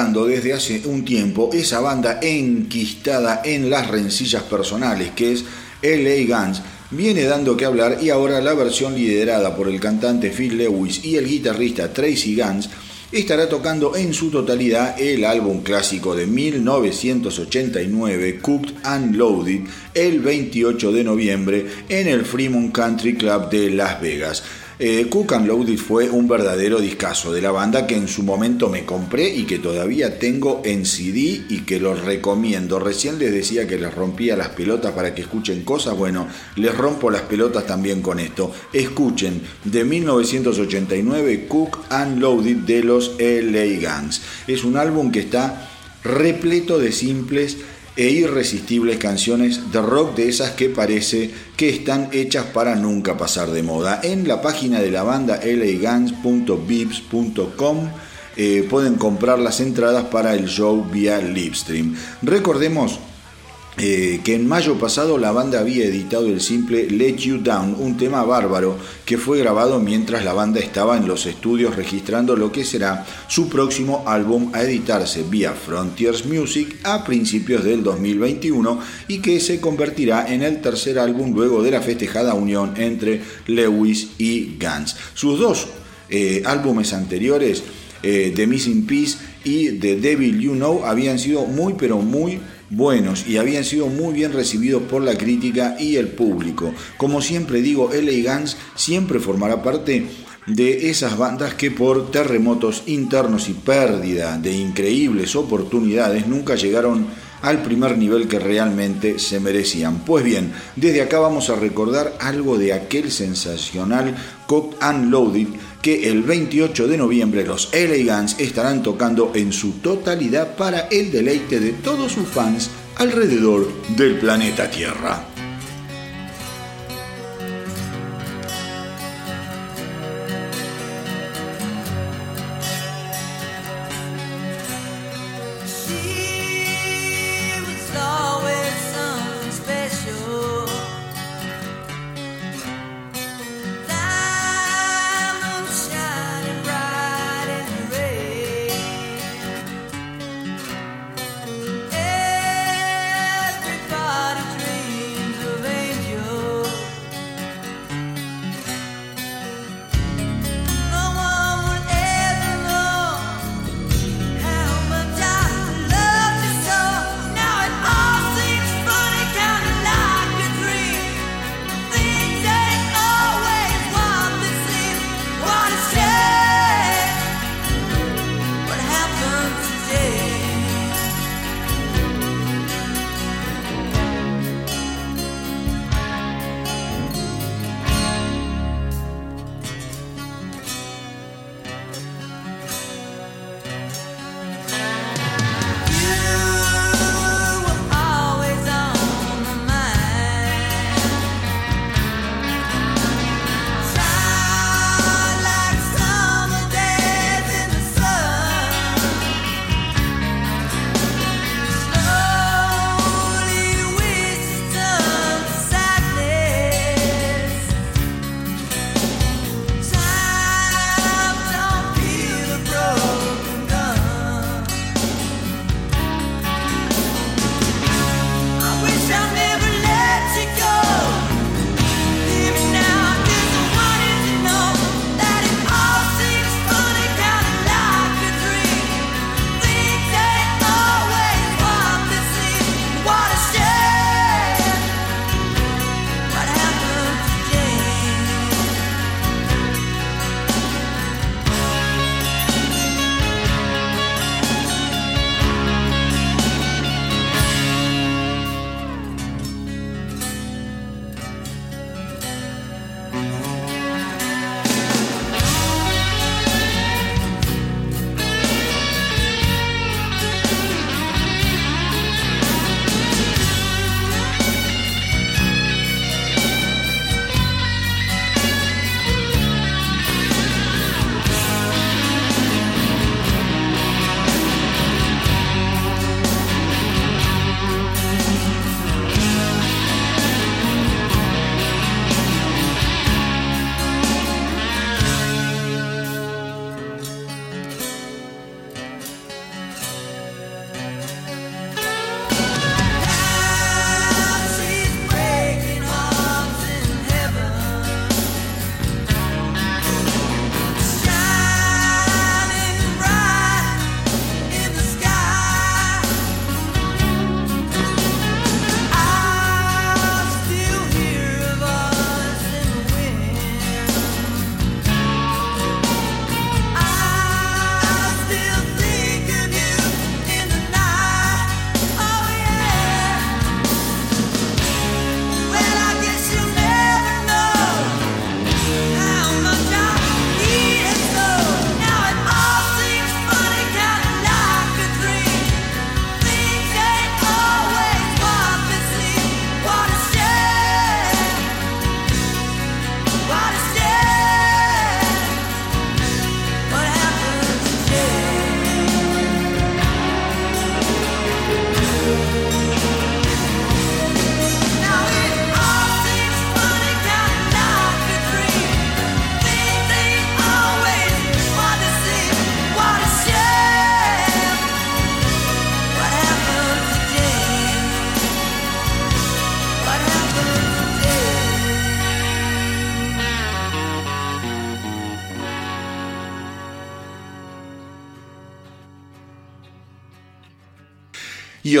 Desde hace un tiempo, esa banda enquistada en las rencillas personales que es LA Guns viene dando que hablar y ahora la versión liderada por el cantante Phil Lewis y el guitarrista Tracy Guns estará tocando en su totalidad el álbum clásico de 1989, Cooked and Loaded, el 28 de noviembre en el Fremont Country Club de Las Vegas. Eh, Cook and Loaded fue un verdadero discazo de la banda que en su momento me compré y que todavía tengo en CD y que los recomiendo. Recién les decía que les rompía las pelotas para que escuchen cosas. Bueno, les rompo las pelotas también con esto. Escuchen de 1989 Cook and Loaded de los LA Guns. Es un álbum que está repleto de simples e irresistibles canciones de rock de esas que parece que están hechas para nunca pasar de moda. En la página de la banda lagans.bips.com eh, pueden comprar las entradas para el show vía Livestream. Recordemos eh, que en mayo pasado la banda había editado el simple Let You Down, un tema bárbaro que fue grabado mientras la banda estaba en los estudios registrando lo que será su próximo álbum a editarse vía Frontiers Music a principios del 2021 y que se convertirá en el tercer álbum luego de la festejada unión entre Lewis y Guns. Sus dos eh, álbumes anteriores, eh, The Missing Piece y The Devil You Know, habían sido muy pero muy buenos y habían sido muy bien recibidos por la crítica y el público. Como siempre digo, LA Guns siempre formará parte de esas bandas que por terremotos internos y pérdida de increíbles oportunidades nunca llegaron al primer nivel que realmente se merecían. Pues bien, desde acá vamos a recordar algo de aquel sensacional Cock and Loaded que el 28 de noviembre los LA estarán tocando en su totalidad para el deleite de todos sus fans alrededor del planeta Tierra.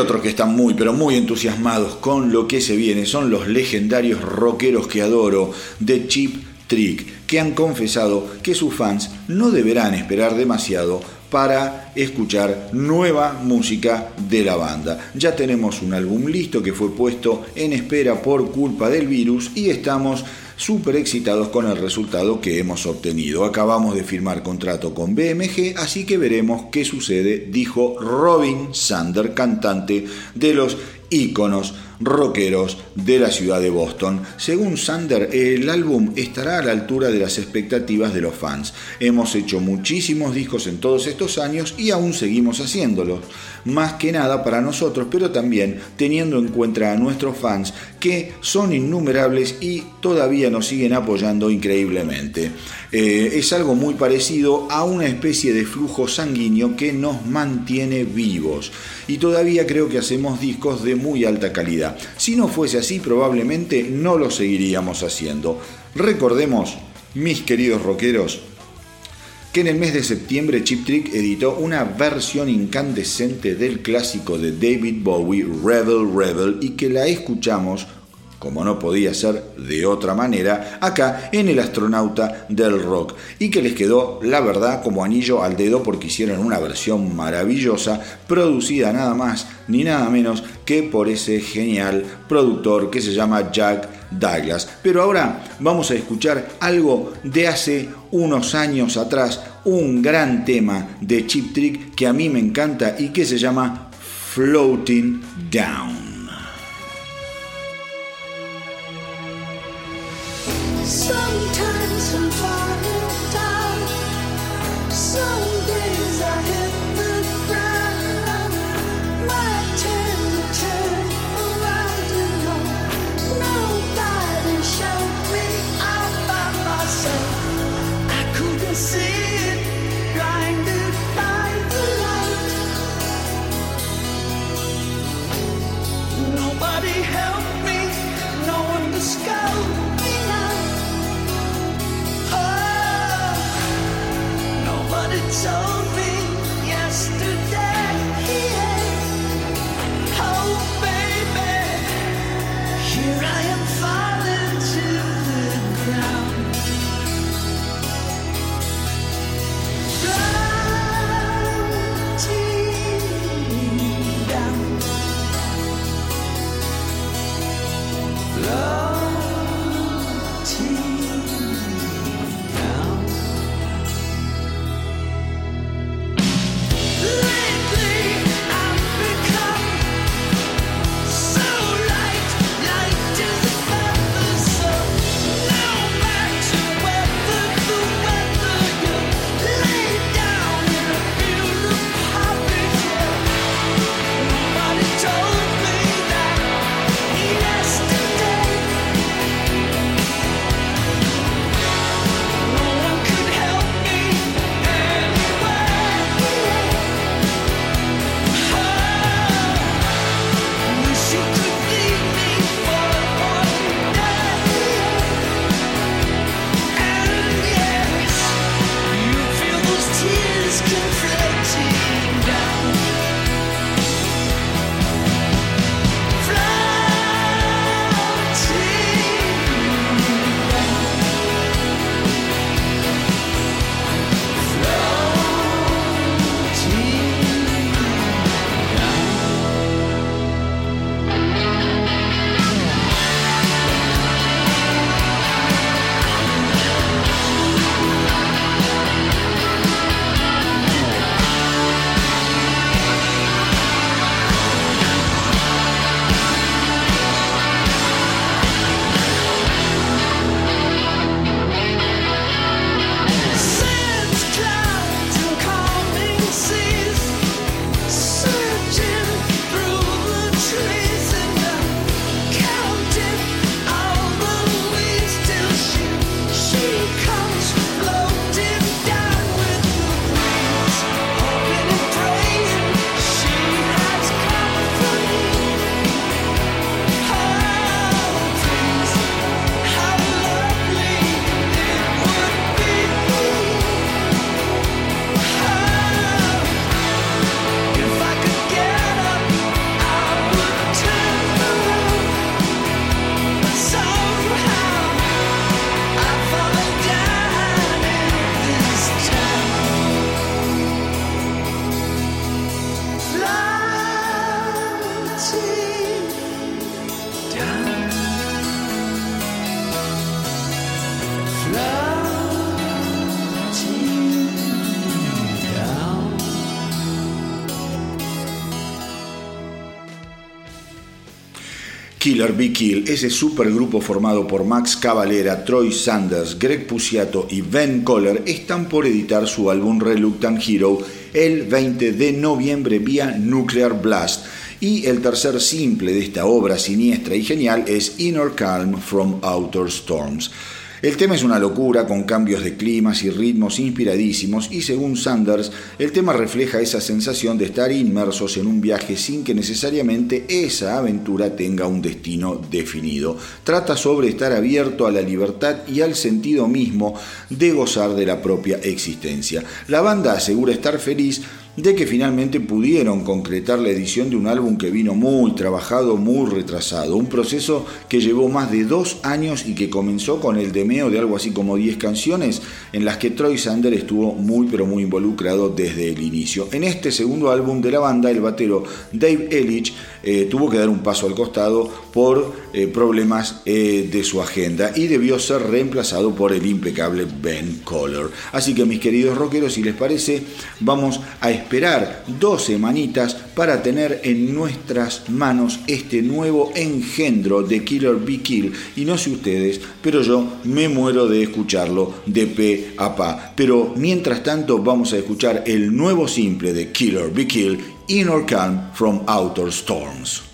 Otros que están muy, pero muy entusiasmados con lo que se viene son los legendarios rockeros que adoro de Chip Trick, que han confesado que sus fans no deberán esperar demasiado para escuchar nueva música de la banda. Ya tenemos un álbum listo que fue puesto en espera por culpa del virus y estamos súper excitados con el resultado que hemos obtenido. Acabamos de firmar contrato con BMG, así que veremos qué sucede, dijo Robin Sander, cantante de los íconos rockeros de la ciudad de Boston. Según Sander, el álbum estará a la altura de las expectativas de los fans. Hemos hecho muchísimos discos en todos estos años y aún seguimos haciéndolos. Más que nada para nosotros, pero también teniendo en cuenta a nuestros fans que son innumerables y todavía nos siguen apoyando increíblemente. Eh, es algo muy parecido a una especie de flujo sanguíneo que nos mantiene vivos. Y todavía creo que hacemos discos de muy alta calidad. Si no fuese así, probablemente no lo seguiríamos haciendo. Recordemos, mis queridos rockeros, que en el mes de septiembre Chip Trick editó una versión incandescente del clásico de David Bowie, Rebel Rebel, y que la escuchamos como no podía ser de otra manera, acá en El astronauta del rock, y que les quedó, la verdad, como anillo al dedo porque hicieron una versión maravillosa, producida nada más ni nada menos que por ese genial productor que se llama Jack Douglas. Pero ahora vamos a escuchar algo de hace unos años atrás, un gran tema de Chip Trick que a mí me encanta y que se llama Floating Down. Killer Be Kill, ese supergrupo formado por Max Cavalera, Troy Sanders, Greg Puciato y Ben Coller, están por editar su álbum Reluctant Hero el 20 de noviembre vía Nuclear Blast. Y el tercer simple de esta obra siniestra y genial es Inner Calm from Outer Storms. El tema es una locura con cambios de climas y ritmos inspiradísimos y según Sanders, el tema refleja esa sensación de estar inmersos en un viaje sin que necesariamente esa aventura tenga un destino definido. Trata sobre estar abierto a la libertad y al sentido mismo de gozar de la propia existencia. La banda asegura estar feliz de que finalmente pudieron concretar la edición de un álbum que vino muy trabajado, muy retrasado, un proceso que llevó más de dos años y que comenzó con el demeo de algo así como 10 canciones en las que Troy Sander estuvo muy pero muy involucrado desde el inicio. En este segundo álbum de la banda, el batero Dave Ellich eh, tuvo que dar un paso al costado por eh, problemas eh, de su agenda y debió ser reemplazado por el impecable Ben Coller. Así que mis queridos rockeros, si les parece, vamos a esperar dos semanitas para tener en nuestras manos este nuevo engendro de Killer Be Kill. Y no sé ustedes, pero yo me muero de escucharlo de pe a pa. Pero mientras tanto vamos a escuchar el nuevo simple de Killer Be Kill, Inner Calm from Outer Storms.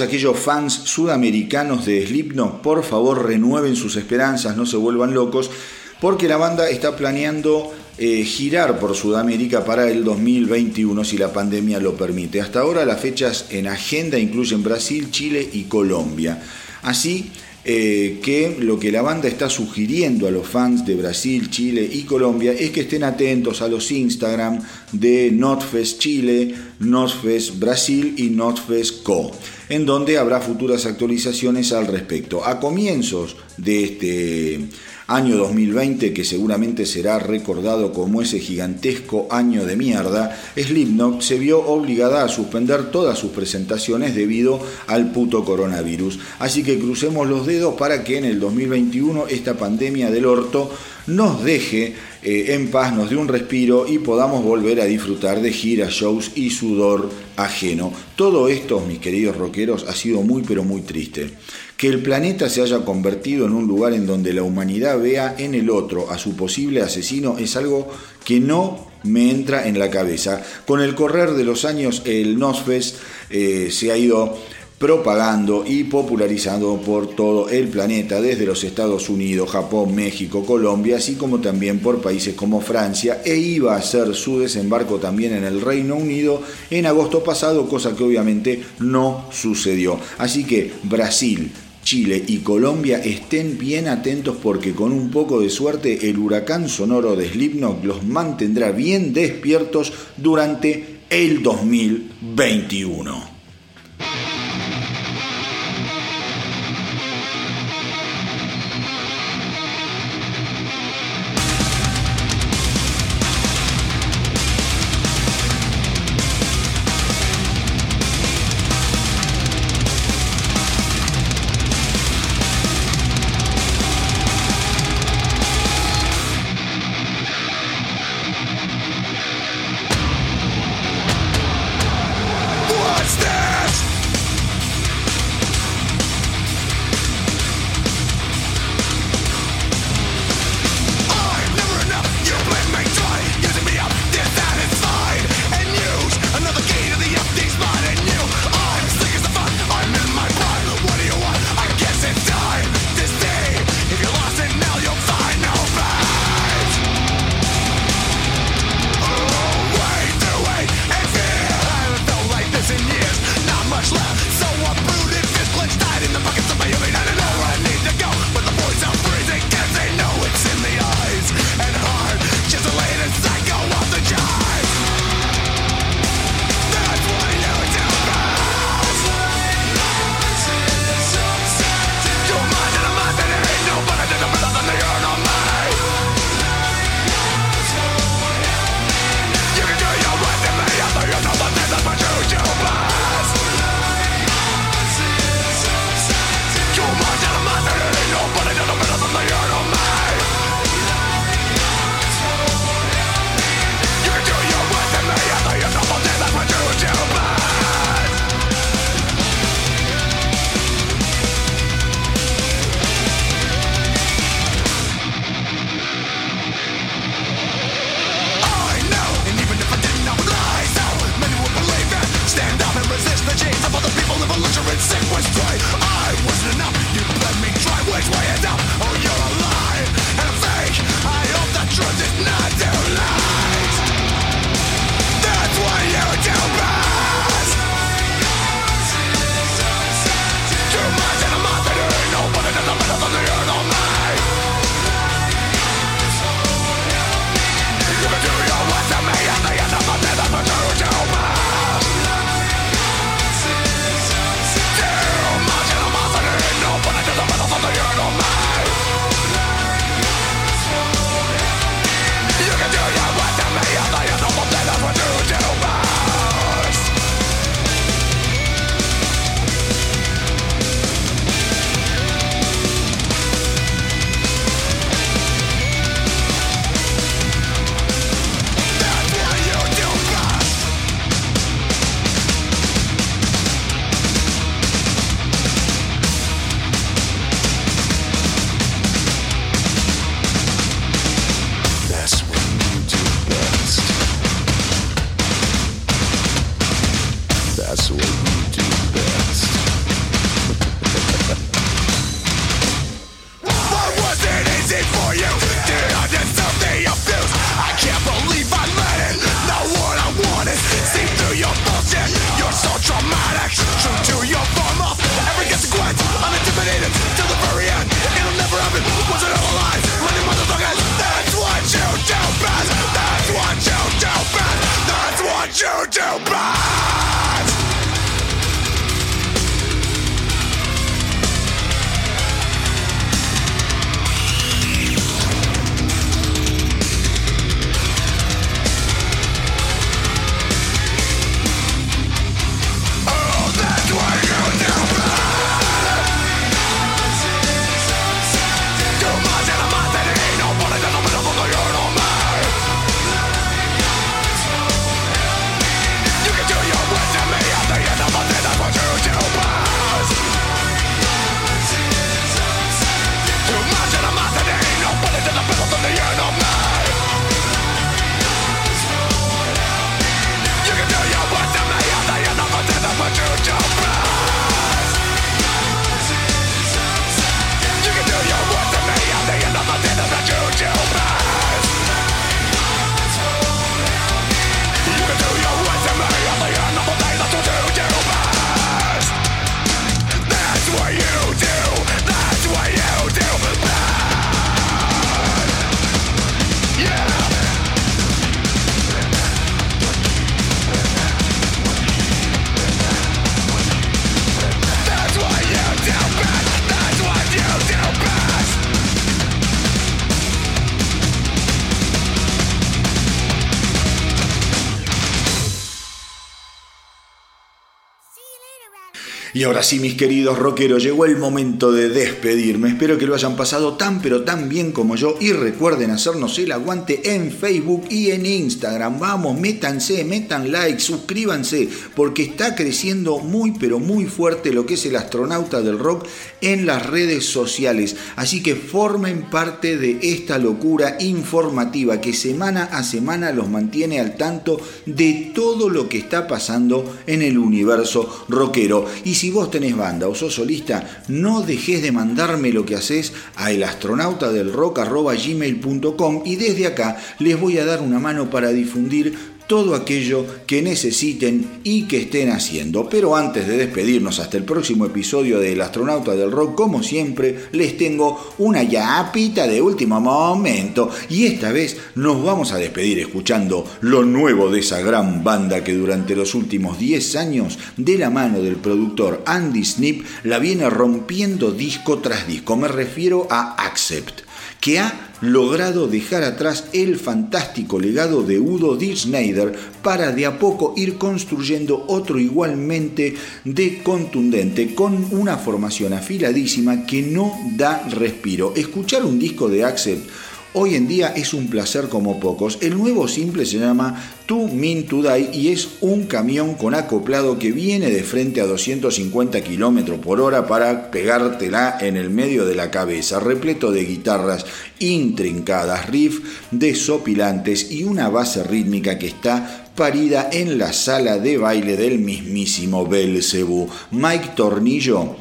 Aquellos fans sudamericanos de Slipknot, por favor renueven sus esperanzas, no se vuelvan locos, porque la banda está planeando eh, girar por Sudamérica para el 2021 si la pandemia lo permite. Hasta ahora las fechas en agenda incluyen Brasil, Chile y Colombia. Así eh, que lo que la banda está sugiriendo a los fans de Brasil, Chile y Colombia es que estén atentos a los Instagram de Notfest Chile, Notfest Brasil y Notfest Co, en donde habrá futuras actualizaciones al respecto. A comienzos de este año 2020 que seguramente será recordado como ese gigantesco año de mierda, Slipknot se vio obligada a suspender todas sus presentaciones debido al puto coronavirus. Así que crucemos los dedos para que en el 2021 esta pandemia del orto nos deje eh, en paz, nos dé un respiro y podamos volver a disfrutar de giras, shows y sudor ajeno. Todo esto, mis queridos rockeros, ha sido muy pero muy triste. Que el planeta se haya convertido en un lugar en donde la humanidad vea en el otro a su posible asesino es algo que no me entra en la cabeza. Con el correr de los años, el Nosfest eh, se ha ido propagando y popularizando por todo el planeta, desde los Estados Unidos, Japón, México, Colombia, así como también por países como Francia, e iba a hacer su desembarco también en el Reino Unido en agosto pasado, cosa que obviamente no sucedió. Así que Brasil, Chile y Colombia estén bien atentos porque con un poco de suerte el huracán sonoro de Slipknot los mantendrá bien despiertos durante el 2021. Y ahora sí, mis queridos rockeros, llegó el momento de despedirme. Espero que lo hayan pasado tan pero tan bien como yo y recuerden hacernos el aguante en Facebook y en Instagram. Vamos, métanse, metan like, suscríbanse, porque está creciendo muy pero muy fuerte lo que es el astronauta del rock en las redes sociales. Así que formen parte de esta locura informativa que semana a semana los mantiene al tanto de todo lo que está pasando en el universo rockero. Y si vos tenés banda o sos solista, no dejes de mandarme lo que haces a elastronautadelrock.gmail.com y desde acá les voy a dar una mano para difundir todo aquello que necesiten y que estén haciendo. Pero antes de despedirnos hasta el próximo episodio del Astronauta del Rock, como siempre, les tengo una yapita de último momento. Y esta vez nos vamos a despedir escuchando lo nuevo de esa gran banda que durante los últimos 10 años, de la mano del productor Andy Snip, la viene rompiendo disco tras disco. Me refiero a Accept que ha logrado dejar atrás el fantástico legado de Udo Schneider para de a poco ir construyendo otro igualmente de contundente, con una formación afiladísima que no da respiro. Escuchar un disco de Accept Hoy en día es un placer como pocos. El nuevo simple se llama To Mean to y es un camión con acoplado que viene de frente a 250 km por hora para pegártela en el medio de la cabeza, repleto de guitarras intrincadas, riff desopilantes y una base rítmica que está parida en la sala de baile del mismísimo Belcebú. Mike Tornillo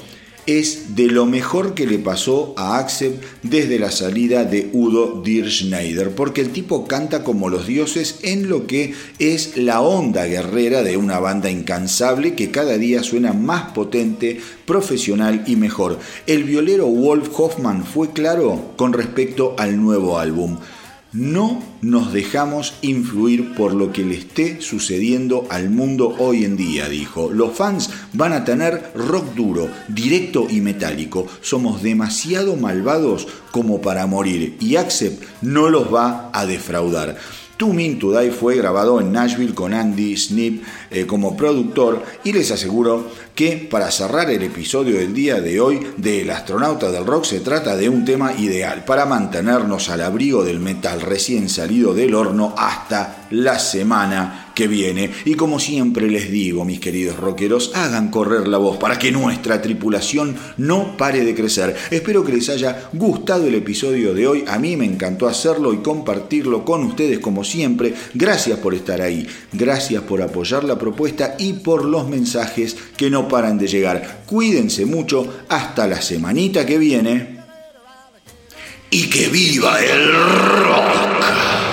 es de lo mejor que le pasó a Accept desde la salida de Udo Dirk Schneider, porque el tipo canta como los dioses en lo que es la onda guerrera de una banda incansable que cada día suena más potente, profesional y mejor. El violero Wolf Hoffman fue claro con respecto al nuevo álbum. No nos dejamos influir por lo que le esté sucediendo al mundo hoy en día, dijo. Los fans van a tener rock duro, directo y metálico. Somos demasiado malvados como para morir y Accept no los va a defraudar. To Mean to Die fue grabado en Nashville con Andy Snip eh, como productor y les aseguro que para cerrar el episodio del día de hoy de El astronauta del rock se trata de un tema ideal para mantenernos al abrigo del metal recién salido del horno hasta la semana que viene. Y como siempre les digo, mis queridos rockeros, hagan correr la voz para que nuestra tripulación no pare de crecer. Espero que les haya gustado el episodio de hoy. A mí me encantó hacerlo y compartirlo con ustedes como siempre. Gracias por estar ahí. Gracias por apoyar la propuesta y por los mensajes que paran de llegar. Cuídense mucho. Hasta la semanita que viene. Y que viva el rock.